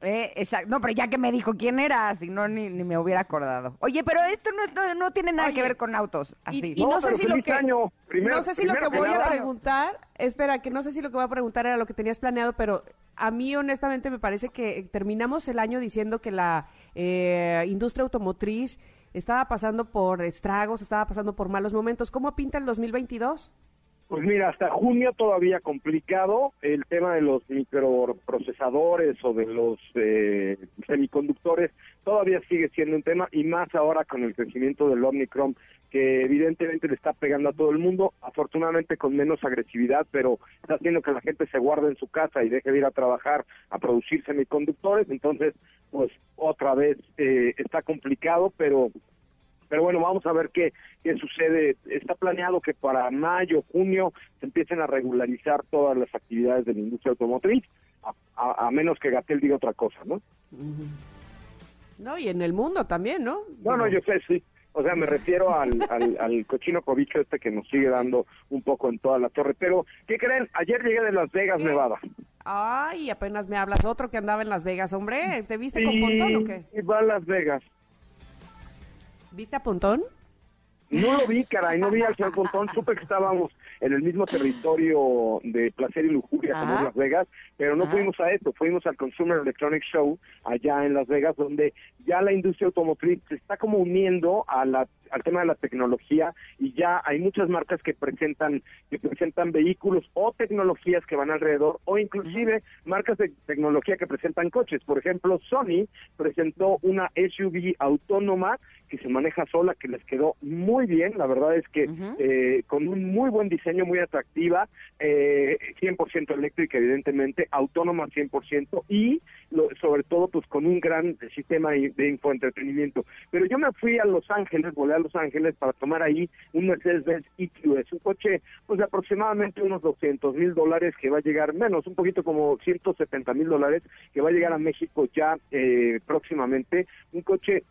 Eh, exacto. No, pero ya que me dijo quién era, si no, ni, ni me hubiera acordado. Oye, pero esto no, no, no tiene nada Oye, que ver con autos. Y- Así. Y, no, No, sé si lo que año. Primero- no sé si lo que voy a preguntar, espera, que no sé si lo que voy a preguntar era lo que tenías planeado, pero a mí honestamente me parece que terminamos el año diciendo que la eh, industria automotriz estaba pasando por estragos, estaba pasando por malos momentos. ¿Cómo pinta el 2022? Pues mira, hasta junio todavía complicado el tema de los microprocesadores o de los eh, semiconductores todavía sigue siendo un tema y más ahora con el crecimiento del Omicron que evidentemente le está pegando a todo el mundo, afortunadamente con menos agresividad, pero está haciendo que la gente se guarde en su casa y deje de ir a trabajar a producir semiconductores, entonces pues otra vez eh, está complicado, pero pero bueno, vamos a ver qué, qué sucede. Está planeado que para mayo, junio se empiecen a regularizar todas las actividades de la industria automotriz, a, a- a menos que Gatel diga otra cosa, ¿no? No, y en el mundo también, ¿no? No, no, yo sé, sí. O sea, me refiero al, al, al cochino cobicho este que nos sigue dando un poco en toda la torre. Pero, ¿qué creen? Ayer llegué de Las Vegas, ¿Qué? Nevada. Ay, apenas me hablas otro que andaba en Las Vegas, hombre. ¿Te viste con Pontón o qué? y va a Las Vegas. ¿Viste a Pontón? No lo vi, caray, no vi al señor Pontón, supe que estábamos en el mismo territorio de placer y lujuria como Ajá. en Las Vegas, pero no Ajá. fuimos a esto, fuimos al Consumer Electronics Show allá en Las Vegas, donde ya la industria automotriz se está como uniendo a la, al tema de la tecnología y ya hay muchas marcas que presentan que presentan vehículos o tecnologías que van alrededor o inclusive marcas de tecnología que presentan coches. Por ejemplo, Sony presentó una SUV autónoma que se maneja sola, que les quedó muy bien. La verdad es que eh, con un muy buen diseño, muy atractiva, eh, 100% eléctrica, evidentemente, autónoma 100% y lo- sobre todo pues con un gran sistema de infoentretenimiento. Pero yo me fui a Los Ángeles, volé a Los Ángeles para tomar ahí un Mercedes-Benz EQS, un coche pues de aproximadamente unos 200 mil dólares que va a llegar, menos, un poquito como 170 mil dólares, que va a llegar a México ya eh, próximamente. Un coche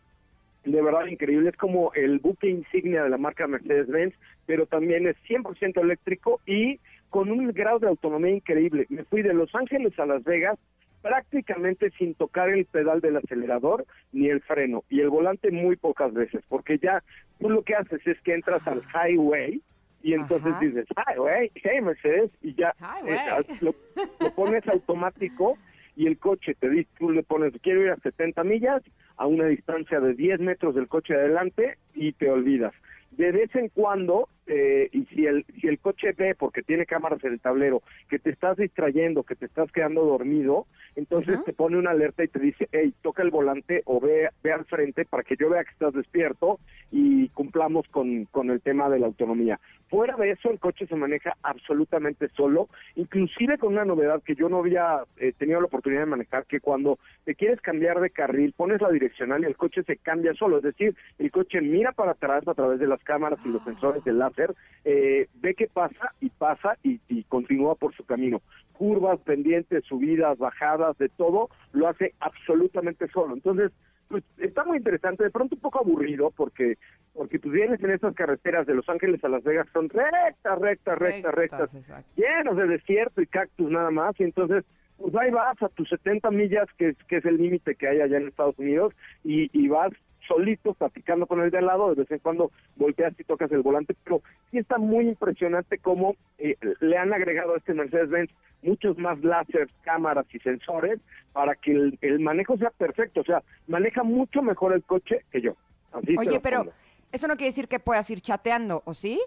de verdad increíble, es como el buque insignia de la marca Mercedes-Benz, pero también es 100% eléctrico y con un grado de autonomía increíble. Me fui de Los Ángeles a Las Vegas prácticamente sin tocar el pedal del acelerador ni el freno y el volante muy pocas veces, porque ya tú lo que haces es que entras al highway y entonces Ajá. dices, highway, hey Mercedes, y ya eh, lo, lo pones automático y el coche te dice, tú le pones, quiero ir a 70 millas, a una distancia de 10 metros del coche de adelante y te olvidas. De vez en cuando, eh, y si el, si el coche ve, porque tiene cámaras en el tablero, que te estás distrayendo, que te estás quedando dormido, entonces te pone una alerta y te dice, hey, toca el volante o ve, ve al frente para que yo vea que estás despierto y cumplamos con, con el tema de la autonomía. Fuera de eso, el coche se maneja absolutamente solo, inclusive con una novedad que yo no había eh, tenido la oportunidad de manejar, que cuando te quieres cambiar de carril, pones la direccional y el coche se cambia solo, es decir, el coche mira para atrás a través de las cámaras y los sensores del láser, eh, ve qué pasa y pasa y, y continúa por su camino. Curvas, pendientes, subidas, bajadas, de todo, lo hace absolutamente solo. Entonces, pues está muy interesante, de pronto un poco aburrido porque porque tú vienes en estas carreteras de Los Ángeles a Las Vegas son rectas, rectas, rectas, rectas, llenos de desierto y cactus nada más y entonces pues ahí vas a tus 70 millas que, que es el límite que hay allá en Estados Unidos y, y vas solito platicando con el de al lado, de vez en cuando volteas y tocas el volante, pero sí está muy impresionante cómo eh, le han agregado a este Mercedes-Benz muchos más láseres, cámaras y sensores para que el, el, manejo sea perfecto, o sea, maneja mucho mejor el coche que yo. Así Oye, pero eso no quiere decir que puedas ir chateando, ¿o sí?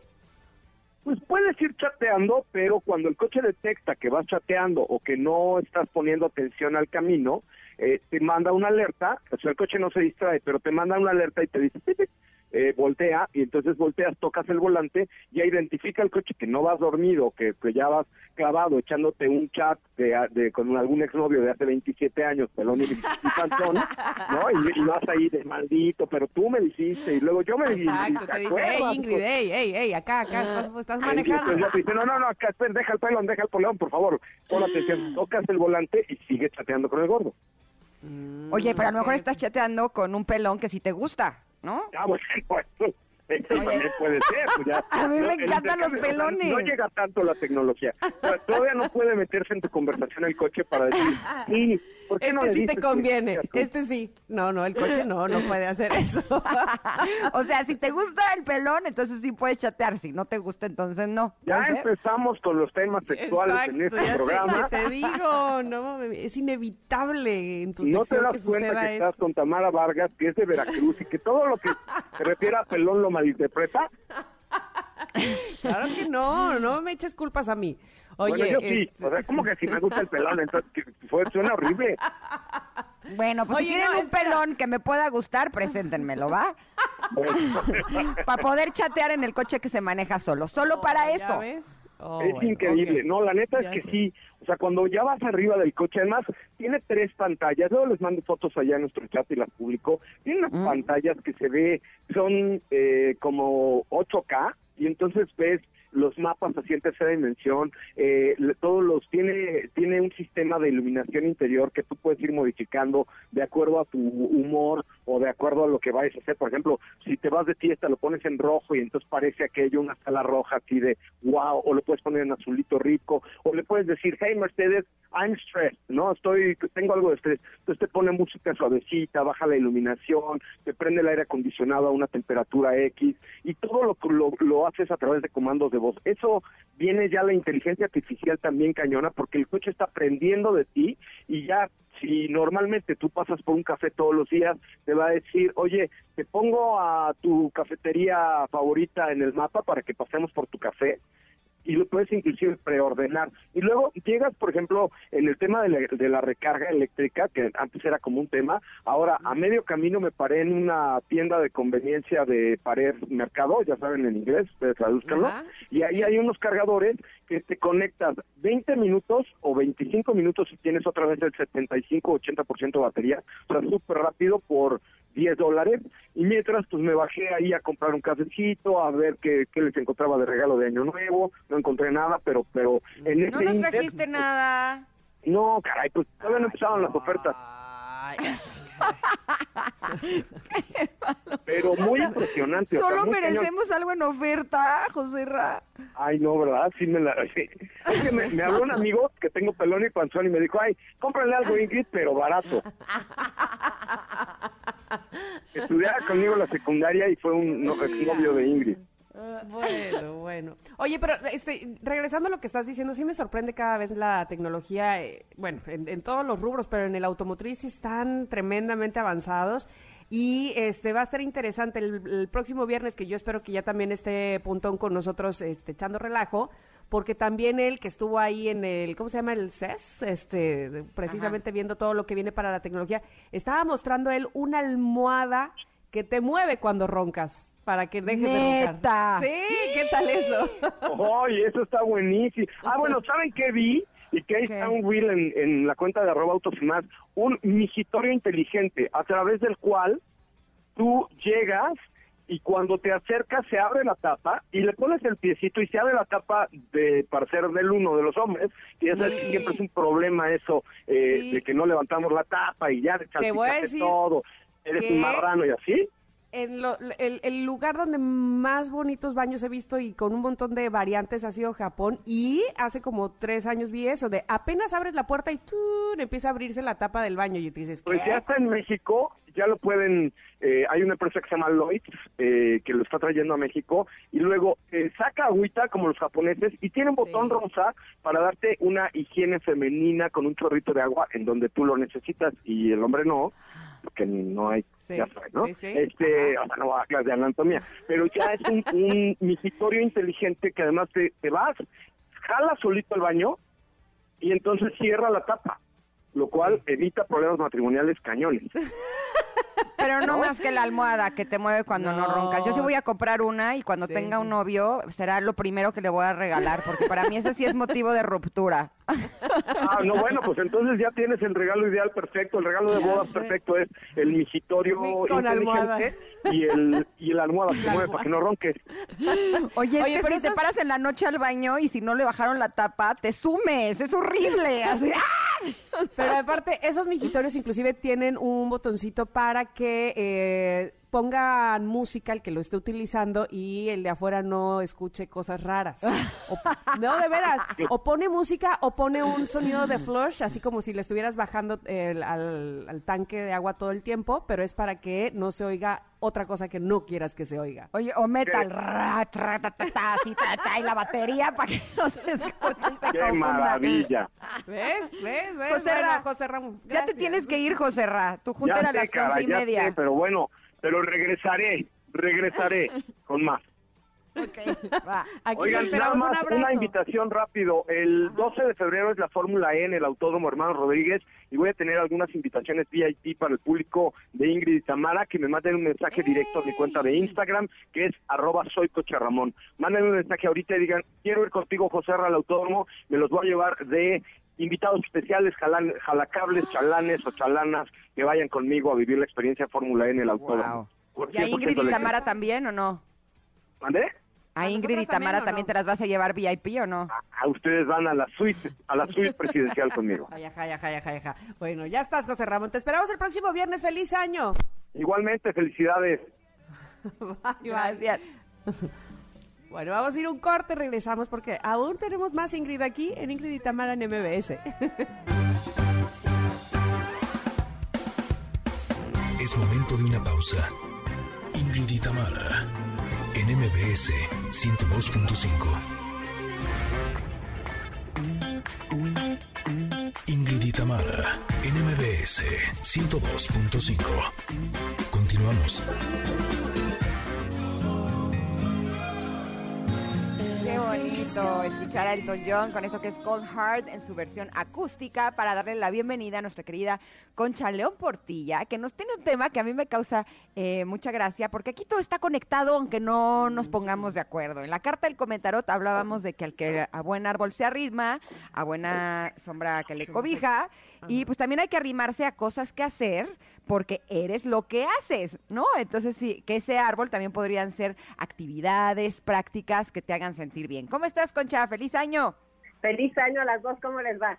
Pues puedes ir chateando, pero cuando el coche detecta que vas chateando o que no estás poniendo atención al camino, eh, te manda una alerta, o sea, el coche no se distrae, pero te manda una alerta y te dice, eh, voltea, y entonces volteas, tocas el volante, ya identifica el coche que no vas dormido, que, que ya vas clavado, echándote un chat de, de con algún exnovio de hace 27 años, pelón y, y ¿no? Y, vas ahí de maldito, pero tú me dijiste, y luego yo me dije, Exacto, te dice, hey Ingrid, hey, hey, hey, acá, acá, estás, estás manejando. Entonces, dice, no, no, no, acá, deja el pelón, deja el pelón, por favor, pon atención, tocas el volante y sigue chateando con el gordo. Mm, Oye, pero a lo mejor estás chateando con un pelón que sí te gusta, ¿no? Ah, bueno, eso también puede ser. Pues ya, a mí me encantan los pelones. No, llega tanto la tecnología. todavía no puede meterse en tu conversación el coche para decir, sí, ¿por qué este no le sí te conviene, este sí. No, no, el coche no, no puede hacer eso. o sea, si te gusta el pelón, entonces sí puedes chatear. Si no te gusta, entonces no. Ya empezamos con los temas sexuales en este programa. Te, te digo, no, es inevitable en tu ¿No te das cuenta que estás con Tamara Vargas, que es de Veracruz, y que todo lo que se refiere a pelón lo malinterpreta? Claro que no, no me eches culpas a mí. Oye, bueno, yo sí, o sea, como que si me gusta el pelón, entonces fue, suena horrible. Bueno, pues si tienen un pelón que me pueda gustar, preséntenmelo, ¿va? para poder chatear en el coche que se maneja solo, solo oh, para eso. Oh, es increíble, no, la neta es que sí, o sea, cuando ya vas arriba del coche, además tiene tres pantallas, luego les mando fotos allá en nuestro chat y las publico, tiene unas mm. pantallas que se ve, son eh, como 8K, y entonces ves los mapas así en tercera dimensión, eh, todos los tiene tiene un sistema de iluminación interior que tú puedes ir modificando de acuerdo a tu humor o de acuerdo a lo que vayas a hacer. Por ejemplo, si te vas de fiesta lo pones en rojo y entonces parece aquello una sala roja así de wow, o lo puedes poner en azulito rico, o le puedes decir, hey Mercedes, I'm stressed, ¿no? Estoy, tengo algo de estrés. Entonces te pone música suavecita, baja la iluminación, te prende el aire acondicionado a una temperatura X y todo lo, lo, lo haces a través de comandos de voz. Eso viene ya la inteligencia artificial también cañona porque el coche está aprendiendo de ti y ya si normalmente tú pasas por un café todos los días, te va a decir, oye, te pongo a tu cafetería favorita en el mapa para que pasemos por tu café y lo puedes inclusive preordenar. Y luego llegas, por ejemplo, en el tema de la, de la, recarga eléctrica, que antes era como un tema, ahora a medio camino me paré en una tienda de conveniencia de Pared Mercado, ya saben en inglés, ustedes traduzcanlo, y ahí hay unos cargadores que te conectas 20 minutos o 25 minutos si tienes otra vez el 75-80% de batería, o sea, súper rápido por 10 dólares y mientras pues me bajé ahí a comprar un cafecito, a ver qué, qué les encontraba de regalo de año nuevo, no encontré nada, pero pero en ese No nos trajiste nada. No, caray, pues todavía no empezaban las ofertas. Pero muy impresionante. Solo merecemos algo en oferta, José Ra. Ay, no, ¿verdad? Sí me la... Es que me, habló un amigo que tengo pelón y panzón y me dijo, ay, cómprale algo Ingrid, pero barato. Estudiaba conmigo la secundaria y fue un novio de Ingrid. Bueno, bueno. Oye, pero este, regresando a lo que estás diciendo, sí me sorprende cada vez la tecnología, eh, bueno, en, todos los rubros, pero en el automotriz están tremendamente avanzados. Y este va a estar interesante el, próximo viernes, que yo espero que ya también esté Puntón con nosotros este, echando relajo, porque también él que estuvo ahí en el, ¿cómo se llama? El CES, este, precisamente viendo todo lo que viene para la tecnología, estaba mostrando él una almohada que te mueve cuando roncas para que dejes de roncar. Sí, ¿qué tal eso? Oye, eso está buenísimo. Ah, bueno, ¿saben qué vi? Y que ahí está un reel en, en, la cuenta de arroba autos y más, un migitorio inteligente a través del cual tú llegas y cuando te acercas se abre la tapa y le pones el piecito y se abre la tapa de para ser del uno de los hombres y ya sabes que siempre es un problema eso eh, de que no levantamos la tapa y ya de todo eres un marrano y así en el, lugar donde más bonitos baños he visto y con un montón de variantes ha sido Japón. Y hace como tres años vi eso de apenas abres la puerta y tú empieza a abrirse la tapa del baño y te dices pues ya está en México ya lo pueden eh, hay una empresa que se llama Lloyd eh, que lo está trayendo a México y luego eh, saca agüita como los japoneses y tiene un botón rosa para darte una higiene femenina con un chorrito de agua en donde tú lo necesitas y el hombre no porque no hay, ya sabes, ¿no? este, o sea, no va a clase de anatomía, pero ya es un, un migitorio inteligente que además te, te vas, jala solito el baño y entonces cierra la tapa, lo cual evita problemas matrimoniales cañones. Pero no, más que la almohada que te mueve cuando no, roncas. Yo sí voy a comprar una y cuando tenga un novio será lo primero que le voy a regalar, porque para mí ese sí es motivo de ruptura. Ah, no, bueno, pues entonces ya tienes el regalo ideal perfecto. El regalo de boda perfecto es el migitorio inteligente y el, y el almohada que mueve para que no ronques. Oye, es que si te paras en la noche al baño y si no le bajaron la tapa, te sumes. Es horrible. Así, ¡ah! Pero aparte, esos migitorios inclusive tienen un botoncito para que eh, pongan música el que lo esté utilizando y el de afuera no escuche cosas raras. no, de veras. O pone música o pone un sonido de flush, así como si le estuvieras bajando al, tanque de agua todo el tiempo, pero es para que no se oiga otra cosa que no quieras que se oiga. Oye, o metal, y la batería para que no se escuche. ¡Qué maravilla! ¿Ves? ¿Ves? ¿Ves? José, José Ramón. Ya te tienes que ir, José Ra. Tu junta era a las once y media. pero bueno, pero regresaré, regresaré con más. Okay, va. Oigan, nada más una invitación rápido. El 12 de febrero es la Fórmula E en el Autódromo Hermano Rodríguez y voy a tener algunas invitaciones VIP para el público de Ingrid y Tamara que me manden un mensaje directo a mi cuenta de Instagram que es arroba soy Ramón. Manden un mensaje ahorita y digan, quiero ir contigo José al autódromo, me los voy a llevar de invitados especiales, jalacables, chalanes o chalanas que vayan conmigo a vivir la experiencia Fórmula E en el autódromo. ¿Y a Ingrid y Tamara también o no? ¿Mandé? ¿A Ingrid y Tamara también, te las vas a llevar VIP o no? A, ustedes van a la suite, a la suite presidencial conmigo. Bueno, ya estás, José Ramón. Te esperamos el próximo viernes. ¡Feliz año! Igualmente, felicidades. Gracias. Bueno, vamos a ir un corte, regresamos porque aún tenemos más Ingrid aquí en Ingrid y Tamara en MBS. Es momento de una pausa. Ingrid y Tamara en MBS 102.5. Ingrid y Tamara en MBS 102.5. Continuamos. Escuchar a Elton John con esto que es Cold Heart en su versión acústica para darle la bienvenida a nuestra querida Concha León Portilla, que nos tiene un tema que a mí me causa eh, mucha gracia, porque aquí todo está conectado aunque no nos pongamos de acuerdo. En la carta del comentarot hablábamos de que al que a buen árbol se arritma, a buena sombra que le cobija, y pues también hay que arrimarse a cosas que hacer porque eres lo que haces, ¿no? Entonces sí, que ese árbol también podrían ser actividades, prácticas que te hagan sentir bien. ¿Cómo estás, Concha? ¡Feliz año! Feliz año a las dos, ¿cómo les va?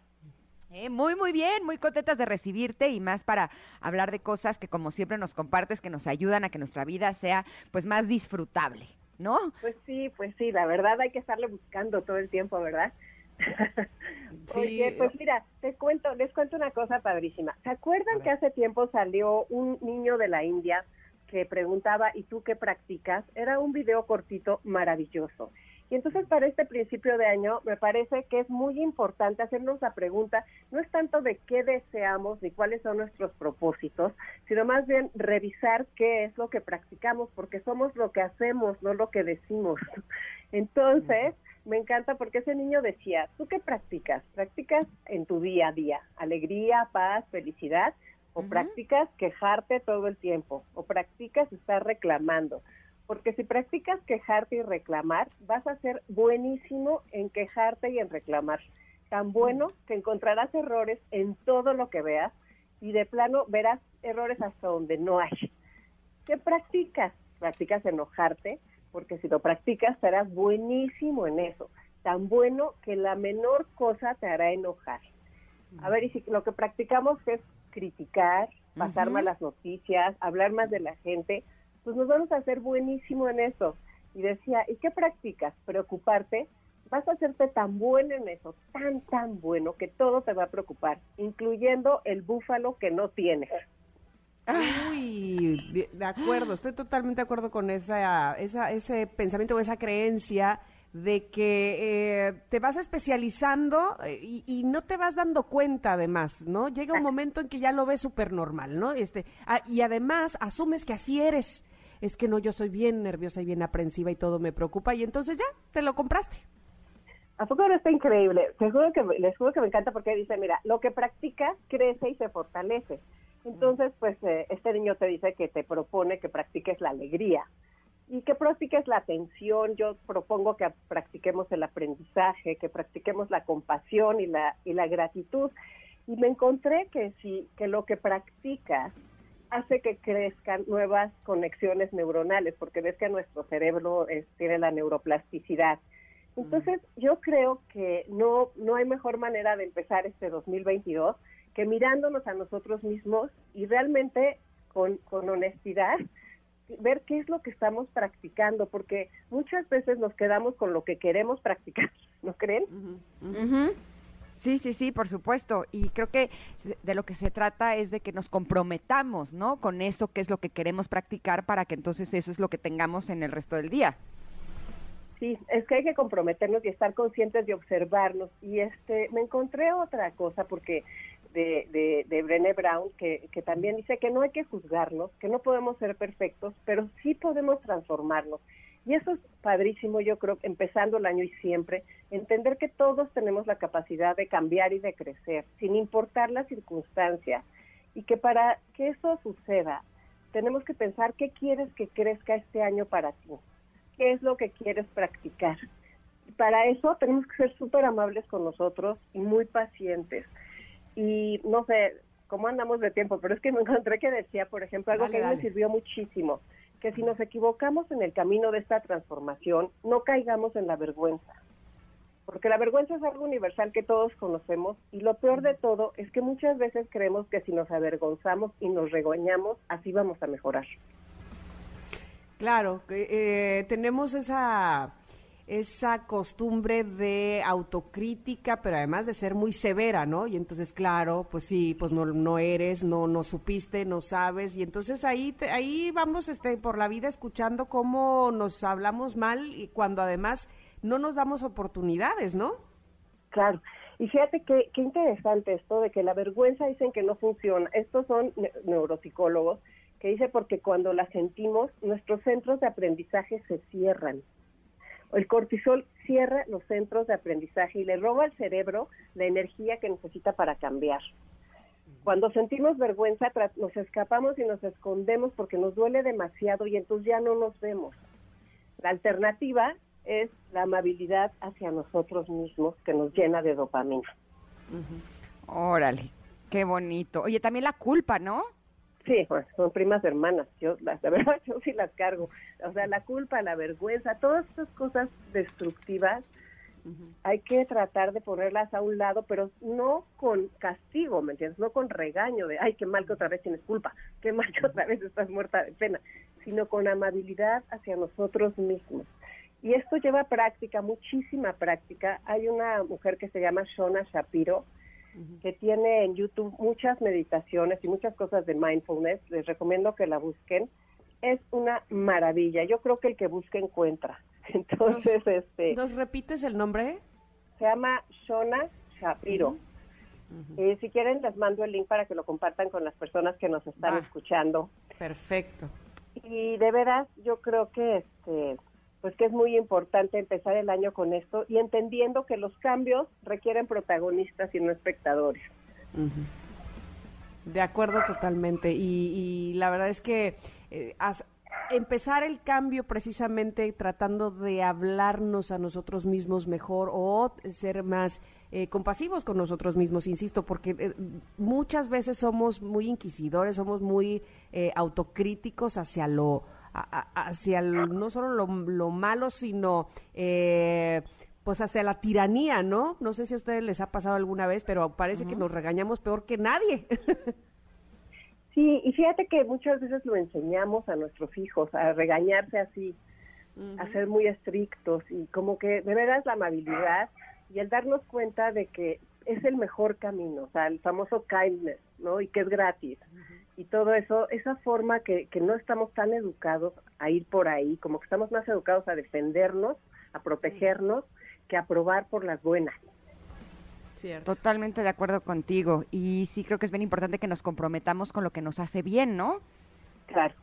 Eh, muy, muy bien, muy contentas de recibirte y más para hablar de cosas que como siempre nos compartes, que nos ayudan a que nuestra vida sea pues más disfrutable, ¿no? Pues sí, pues sí, la verdad hay que estarle buscando todo el tiempo, ¿verdad? Oye, pues mira, te cuento, les cuento una cosa padrísima. ¿Se acuerdan que hace tiempo salió un niño de la India que preguntaba, ¿y tú qué practicas? Era un video cortito maravilloso. Y entonces para este principio de año me parece que es muy importante hacernos la pregunta, no es tanto de qué deseamos ni cuáles son nuestros propósitos, sino más bien revisar qué es lo que practicamos, porque somos lo que hacemos, no lo que decimos. Entonces, me encanta porque ese niño decía, ¿tú qué practicas? ¿Practicas en tu día a día? ¿Alegría, paz, felicidad? ¿O practicas quejarte todo el tiempo? ¿O practicas estar reclamando? porque si practicas quejarte y reclamar, vas a ser buenísimo en quejarte y en reclamar. Tan bueno que encontrarás errores en todo lo que veas y de plano verás errores hasta donde no hay. ¿Qué practicas? Practicas enojarte, porque si lo practicas serás buenísimo en eso. Tan bueno que la menor cosa te hará enojar. A ver, y si lo que practicamos es criticar, pasar malas noticias, hablar más de la gente, pues nos vamos a hacer buenísimo en eso. Y decía, ¿y qué practicas? Preocuparte. Vas a hacerte tan bueno en eso, tan, tan bueno, que todo te va a preocupar, incluyendo el búfalo que no tienes. Uy, de, acuerdo, estoy totalmente de acuerdo con esa, esa, ese pensamiento o esa creencia de que eh, te vas especializando eh, y, no te vas dando cuenta además, ¿no? Llega un momento en que ya lo ves súper normal, ¿no? Este, ah, y además asumes que así eres es que no, yo soy bien nerviosa y bien aprensiva y todo me preocupa y entonces ya, te lo compraste. ¿A poco no está increíble? que, les juro que me encanta porque dice, mira, lo que practicas crece y se fortalece. Entonces, pues eh, este niño te dice que te propone que practiques la alegría y que practiques la atención. Yo propongo que practiquemos el aprendizaje, que practiquemos la compasión y la, y la gratitud. Y me encontré que sí, que lo que practicas hace que crezcan nuevas conexiones neuronales, porque ves que nuestro cerebro tiene la neuroplasticidad. Entonces, yo creo que no, no hay mejor manera de empezar este 2022 que mirándonos a nosotros mismos y realmente con, con honestidad ver qué es lo que estamos practicando, porque muchas veces nos quedamos con lo que queremos practicar, ¿no creen? Sí, sí, sí, por supuesto. Y creo que de lo que se trata es de que nos comprometamos, ¿no? Con eso que es lo que queremos practicar para que entonces eso es lo que tengamos en el resto del día. Sí, es que hay que comprometernos y estar conscientes de observarnos. Y este, me encontré otra cosa porque de, de, Brené Brown que, que también dice que no hay que juzgarnos, que no podemos ser perfectos, pero sí podemos transformarnos. Y eso es padrísimo, yo creo, empezando el año y siempre, entender que todos tenemos la capacidad de cambiar y de crecer, sin importar la circunstancia, y que para que eso suceda, tenemos que pensar qué quieres que crezca este año para ti, qué es lo que quieres practicar. para eso tenemos que ser súper amables con nosotros y muy pacientes. Y no sé cómo andamos de tiempo, pero es que me encontré que decía, por ejemplo, algo que a mí me sirvió muchísimo que si nos equivocamos en el camino de esta transformación, no caigamos en la vergüenza. Porque la vergüenza es algo universal que todos conocemos y lo peor de todo es que muchas veces creemos que si nos avergonzamos y nos regañamos, así vamos a mejorar. Claro, eh, tenemos esa esa costumbre de autocrítica, pero además de ser muy severa, ¿no? Y entonces, claro, pues sí, pues no, no eres, no, no supiste, no sabes, y entonces ahí, ahí vamos este, por la vida escuchando cómo nos hablamos mal y cuando además no nos damos oportunidades, ¿no? Claro. Y fíjate qué, qué interesante esto de que la vergüenza dicen que no funciona. Estos son neuropsicólogos que dicen porque cuando la sentimos, nuestros centros de aprendizaje se cierran. El cortisol cierra los centros de aprendizaje y le roba al cerebro la energía que necesita para cambiar. Cuando sentimos vergüenza, nos escapamos y nos escondemos porque nos duele demasiado y entonces ya no nos vemos. La alternativa es la amabilidad hacia nosotros mismos que nos llena de dopamina. Órale, qué bonito. Oye, también la culpa, ¿no? Sí, pues son primas hermanas. Yo, la, verdad, yo sí las cargo. O sea, la culpa, la vergüenza, todas estas cosas destructivas, hay que tratar de ponerlas a un lado, pero no con castigo, ¿me entiendes? No con regaño de, ay, qué mal que otra vez tienes culpa, qué mal que otra vez estás muerta de pena, sino con amabilidad hacia nosotros mismos. Y esto lleva práctica, muchísima práctica. Hay una mujer que se llama Shona Shapiro, que tiene en YouTube muchas meditaciones y muchas cosas de mindfulness. Les recomiendo que la busquen. es una maravilla. Yo creo que el que busca encuentra. Entonces, este... ¿Nos repites el nombre? Se llama Shona Shapiro. Y si quieren, les mando el link para que lo compartan con las personas que nos están escuchando. Perfecto. Y de veras, yo creo que este pues que es muy importante empezar el año con esto y entendiendo que los cambios requieren protagonistas y no espectadores. De acuerdo totalmente. Y, la verdad es que eh, empezar el cambio precisamente tratando de hablarnos a nosotros mismos mejor o ser más eh, compasivos con nosotros mismos, insisto, porque eh, muchas veces somos muy inquisidores, somos muy autocríticos hacia lo hacia no solo lo, malo, sino eh, pues hacia la tiranía, ¿no? No sé si a ustedes les ha pasado alguna vez, pero parece que nos regañamos peor que nadie. sí, y fíjate que muchas veces lo enseñamos a nuestros hijos a regañarse así, a ser muy estrictos y como que de veras la amabilidad y el darnos cuenta de que es el mejor camino, o sea, el famoso kindness, ¿no? Y que es gratis y todo eso, esa forma que, que no estamos tan educados a ir por ahí, como que estamos más educados a defendernos, a protegernos, que a probar por las buenas. Totalmente de acuerdo contigo. Y sí creo que es bien importante que nos comprometamos con lo que nos hace bien, ¿no? Claro,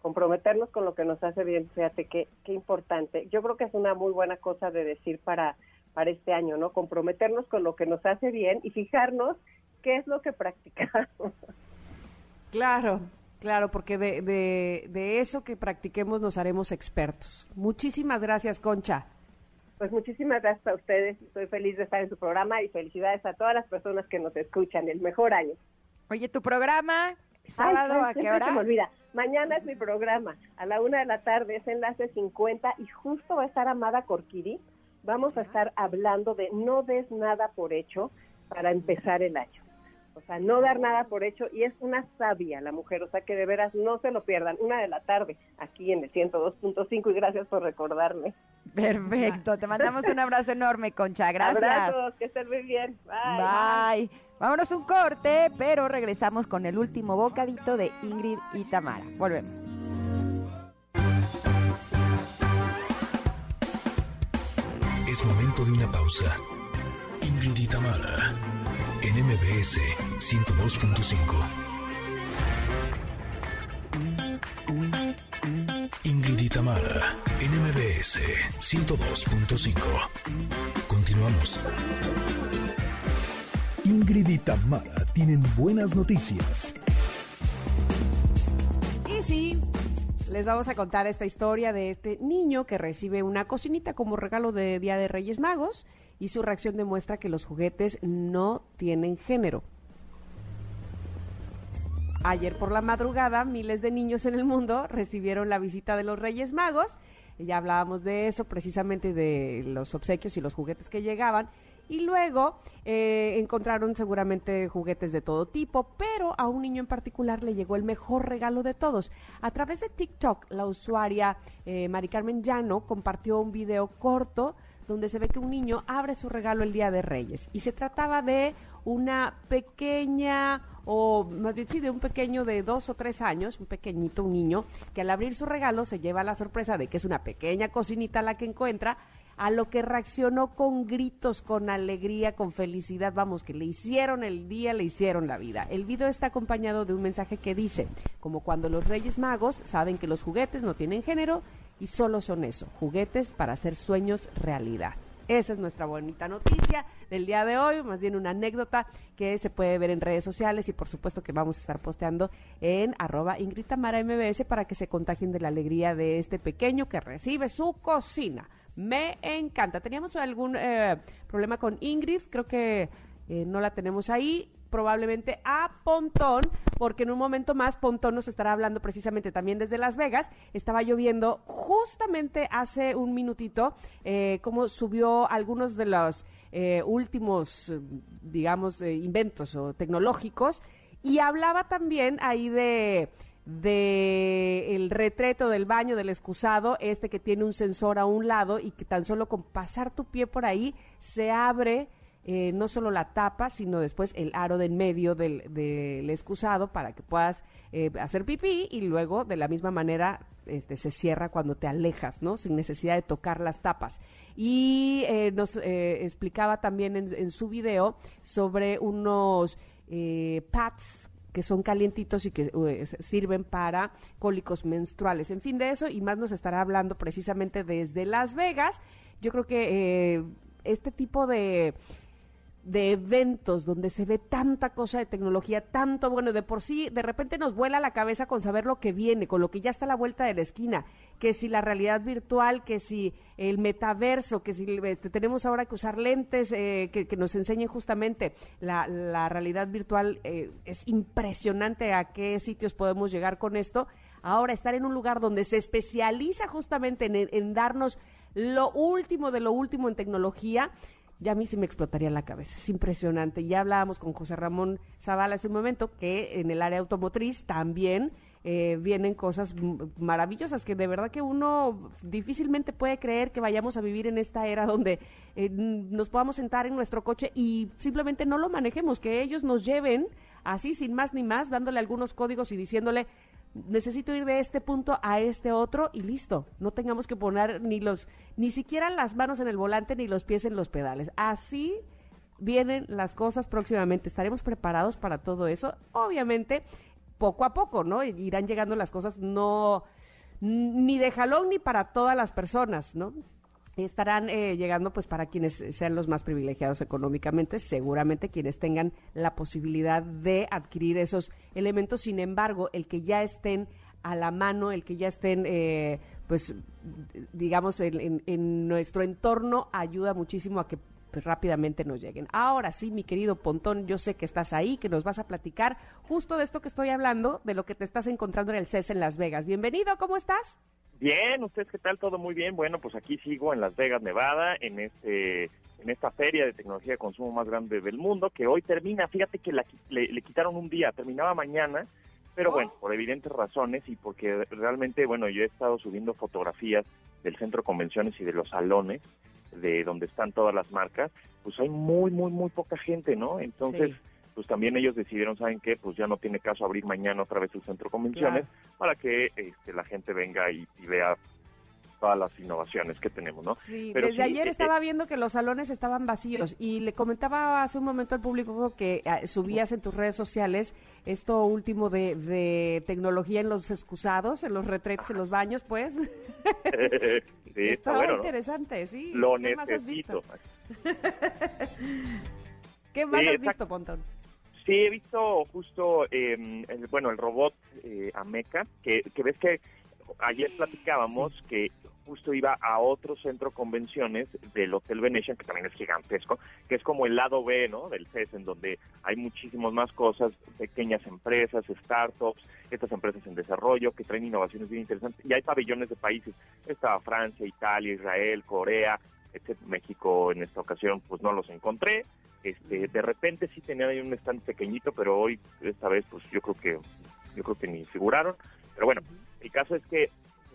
comprometernos con lo que nos hace bien, fíjate qué, qué importante. Yo creo que es una muy buena cosa de decir para, para este año, ¿no? Comprometernos con lo que nos hace bien y fijarnos qué es lo que practicamos. Claro, claro, porque de, de, eso que practiquemos nos haremos expertos. Muchísimas gracias, Concha. Pues muchísimas gracias a ustedes. Estoy feliz de estar en su programa y felicidades a todas las personas que nos escuchan. El mejor año. Oye, tu programa, sábado, ¿a qué hora? Se me olvida. Mañana es mi programa. A la una de la tarde es Enlace 50 y justo va a estar Amada Corquiri. Vamos a estar hablando de no des nada por hecho para empezar el año. O sea, no dar nada por hecho y es una sabia la mujer, o sea que de veras no se lo pierdan. Una de la tarde aquí en el 102.5 y gracias por recordarme. Perfecto, te mandamos un abrazo enorme, Concha. Gracias. Abrazos, que estén muy bien. Bye. Bye. Vámonos un corte, pero regresamos con el último bocadito de Ingrid y Tamara. Volvemos. Es momento de una pausa. Ingrid y Tamara en MBS 102.5. Ingrid y Tamara en MBS 102.5. Continuamos. Ingrid y Tamara tienen buenas noticias. Y sí, les vamos a contar esta historia de este niño que recibe una cocinita como regalo de Día de Reyes Magos y su reacción demuestra que los juguetes no tienen género. Ayer por la madrugada, miles de niños en el mundo recibieron la visita de los Reyes Magos. Ya hablábamos de eso, precisamente de los obsequios y los juguetes que llegaban. Y luego eh, encontraron seguramente juguetes de todo tipo, pero a un niño en particular le llegó el mejor regalo de todos. A través de TikTok, la usuaria eh, Mari Carmen Llano compartió un video corto donde se ve que un niño abre su regalo el Día de Reyes. Y se trataba de una pequeña, o más bien sí, de un pequeño de dos o tres años, un pequeñito, un niño, que al abrir su regalo se lleva la sorpresa de que es una pequeña cocinita la que encuentra, a lo que reaccionó con gritos, con alegría, con felicidad, vamos, que le hicieron el día, le hicieron la vida. El video está acompañado de un mensaje que dice, como cuando los Reyes Magos saben que los juguetes no tienen género y solo son eso, juguetes para hacer sueños realidad. Esa es nuestra bonita noticia del día de hoy, más bien una anécdota que se puede ver en redes sociales y por supuesto que vamos a estar posteando en arroba Ingrid Tamara MBS para que se contagien de la alegría de este pequeño que recibe su cocina. Me encanta. Teníamos algún eh, problema con Ingrid, creo que eh, no la tenemos ahí probablemente a Pontón, porque en un momento más Pontón nos estará hablando precisamente también desde Las Vegas. Estaba lloviendo justamente hace un minutito, eh, como subió algunos de los eh, últimos, digamos, eh, inventos o tecnológicos, y hablaba también ahí de de el retreto del baño del excusado, este que tiene un sensor a un lado y que tan solo con pasar tu pie por ahí se abre eh, no solo la tapa, sino después el aro del medio del, excusado para que puedas eh, hacer pipí y luego de la misma manera este, se cierra cuando te alejas, ¿no? Sin necesidad de tocar las tapas. Y eh, nos explicaba también en, su video sobre unos pads que son calientitos y que sirven para cólicos menstruales. En fin, de eso y más nos estará hablando precisamente desde Las Vegas. Yo creo que este tipo de de eventos donde se ve tanta cosa de tecnología, tanto, bueno, de por sí, de repente nos vuela la cabeza con saber lo que viene, con lo que ya está a la vuelta de la esquina, que si la realidad virtual, que si el metaverso, que si este, tenemos ahora que usar lentes eh, que, nos enseñen justamente la, la realidad virtual, eh, es impresionante a qué sitios podemos llegar con esto. Ahora, estar en un lugar donde se especializa justamente en, en darnos lo último de lo último en tecnología, ya a mí sí me explotaría la cabeza. Es impresionante. Ya hablábamos con José Ramón Zavala hace un momento que en el área automotriz también eh, vienen cosas maravillosas que de verdad que uno difícilmente puede creer que vayamos a vivir en esta era donde eh, nos podamos sentar en nuestro coche y simplemente no lo manejemos, que ellos nos lleven así sin más ni más, dándole algunos códigos y diciéndole necesito ir de este punto a este otro y listo. No tengamos que poner ni los, ni siquiera las manos en el volante ni los pies en los pedales. Así vienen las cosas próximamente. Estaremos preparados para todo eso. Obviamente, poco a poco, ¿no? Irán llegando las cosas no ni de jalón ni para todas las personas, ¿no? Estarán eh, llegando pues para quienes sean los más privilegiados económicamente, seguramente quienes tengan la posibilidad de adquirir esos elementos. Sin embargo, el que ya estén a la mano, el que ya estén, eh, pues, digamos, en, nuestro entorno, ayuda muchísimo a que pues, rápidamente nos lleguen. Ahora sí, mi querido Pontón, yo sé que estás ahí, que nos vas a platicar justo de esto que estoy hablando, de lo que te estás encontrando en el CES en Las Vegas. Bienvenido, ¿cómo estás? Bien, ¿ustedes qué tal? Todo muy bien. Bueno, pues aquí sigo en Las Vegas, Nevada, en este en esta feria de tecnología de consumo más grande del mundo, que hoy termina, fíjate que le, quitaron un día, terminaba mañana, pero bueno, por evidentes razones y porque realmente, bueno, yo he estado subiendo fotografías del centro de convenciones y de los salones, de donde están todas las marcas, pues hay muy, muy, muy poca gente, ¿no? Entonces pues también ellos decidieron, ¿saben qué? Pues ya no tiene caso abrir mañana otra vez el centro de convenciones para que este, la gente venga y, vea todas las innovaciones que tenemos, ¿no? Sí, desde ayer eh, estaba eh, viendo que los salones estaban vacíos y le comentaba hace un momento al público que ah, subías en tus redes sociales esto último de, tecnología en los excusados, en los retretes, en los baños, pues. sí, estaba interesante, sí. Lo ¿Qué Más has visto? ¿Qué más has visto, Pontón? Sí, he visto justo, em, el, bueno, el robot eh, Ameca, que, que ves que ayer platicábamos que justo iba a otro centro convenciones del Hotel Venetian, que también es gigantesco, que es como el lado B, ¿no? Del CES, en donde hay muchísimas más cosas, pequeñas empresas, startups, estas empresas en desarrollo que traen innovaciones bien interesantes. Y hay pabellones de países, estaba Francia, Italia, Israel, Corea, este, México en esta ocasión pues no los encontré. Este, de repente sí tenían ahí un stand pequeñito, pero hoy esta vez pues yo creo que yo creo que ni figuraron. Pero bueno, el caso es que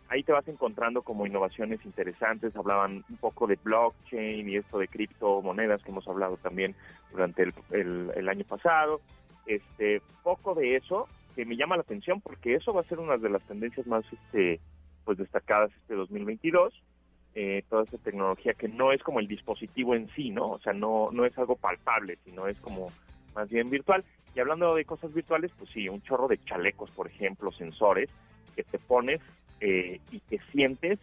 ahí te vas encontrando como innovaciones interesantes. Hablaban un poco de blockchain y esto de criptomonedas que hemos hablado también durante el, el, año pasado. Este, poco de eso que me llama la atención porque eso va a ser una de las tendencias más este, pues destacadas este 2022 eh, toda esa tecnología que no es como el dispositivo en sí, ¿no? O sea, no, no es algo palpable, sino es como más bien virtual. Y hablando de cosas virtuales, pues sí, un chorro de chalecos, por ejemplo, sensores que te pones eh, y que sientes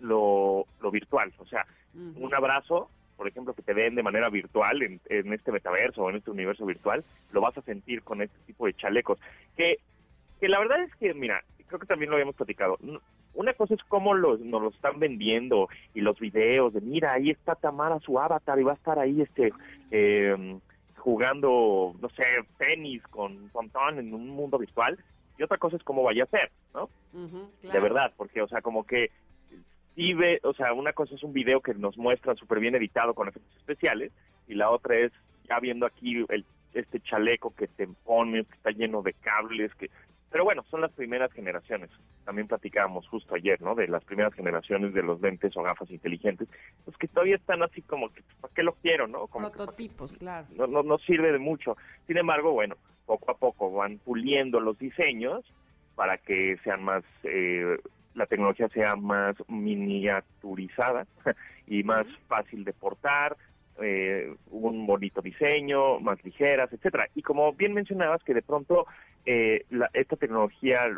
lo, lo virtual. O sea, un abrazo, por ejemplo, que te den de manera virtual en, en este metaverso o en este universo virtual, lo vas a sentir con este tipo de chalecos. Que, que la verdad es que, mira, creo que también lo habíamos platicado una cosa es cómo los, nos lo están vendiendo y los videos de, mira, ahí está Tamara, su avatar, y va a estar ahí este em, jugando, no sé, tenis con Pontón en un mundo virtual. Y otra cosa es cómo vaya a ser, ¿no? De verdad, porque, o sea, como que sí ve, o sea, una cosa es un video que nos muestra súper bien editado con efectos especiales, y la otra es ya viendo aquí el, este chaleco que te pones, que está lleno de cables, que Pero bueno, son las primeras generaciones. También platicábamos justo ayer, ¿no? De las primeras generaciones de los lentes o gafas inteligentes, pues que todavía están así como que, ¿para qué lo quiero, no? Como Prototipos, claro. No, no, no sirve de mucho. Sin embargo, bueno, poco a poco van puliendo los diseños para que sean más, eh, la tecnología sea más miniaturizada y más fácil de portar, eh, un bonito diseño, más ligeras, etcétera. Y como bien mencionabas que de pronto eh, la, esta tecnología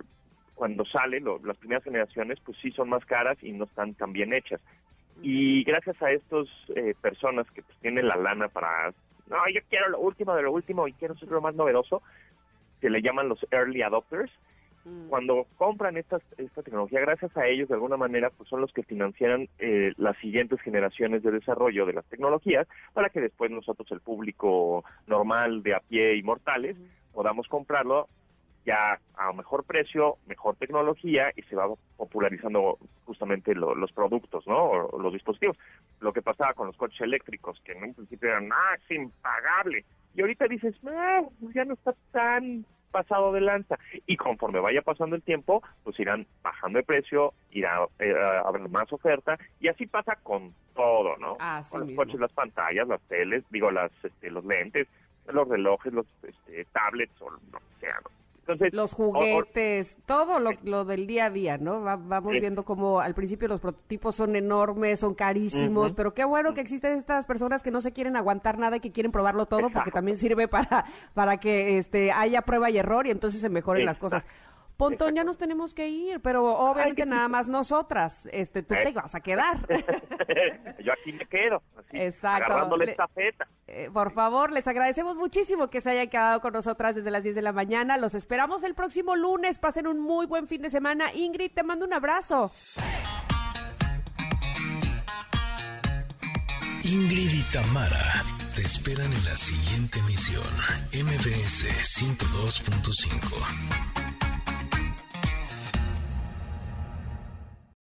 cuando sale, lo, las primeras generaciones, pues sí son más caras y no están tan bien hechas. Y gracias a estas eh, personas que pues, tienen la lana para, no, yo quiero lo último de lo último y quiero ser lo más novedoso, que le llaman los early adopters, cuando compran esta, esta tecnología, gracias a ellos, de alguna manera, pues son los que financian eh, las siguientes generaciones de desarrollo de las tecnologías para que después nosotros, el público normal de a pie y mortales, podamos comprarlo ya a mejor precio, mejor tecnología y se va popularizando justamente los productos, ¿no? O, los dispositivos. Lo que pasaba con los coches eléctricos, que en un principio eran, ah, es impagable. Y ahorita dices, ah, ya no está tan pasado de lanza. Y conforme vaya pasando el tiempo, pues irán bajando de precio, irá eh, a haber más oferta, y así pasa con todo, ¿no? con los coches, las pantallas, las teles, digo, las, este, los lentes, los relojes, los este, tablets, o lo que sea, ¿no? Los juguetes, todo lo, del día a día, ¿no? vamos viendo como al principio los prototipos son enormes, son carísimos, pero qué bueno que existen estas personas que no se quieren aguantar nada y que quieren probarlo todo, porque también sirve para, para que este haya prueba y error y entonces se mejoren las cosas. Pontón, ya nos tenemos que ir, pero obviamente nada más nosotras. Este, tú te vas a quedar. Yo aquí me quedo, así, Exacto. agarrándole feta. Eh, por favor, les agradecemos muchísimo que se hayan quedado con nosotras desde las 10 de la mañana. Los esperamos el próximo lunes. Pasen un muy buen fin de semana. Ingrid, te mando un abrazo. Ingrid y Tamara te esperan en la siguiente emisión, MBS 102.5.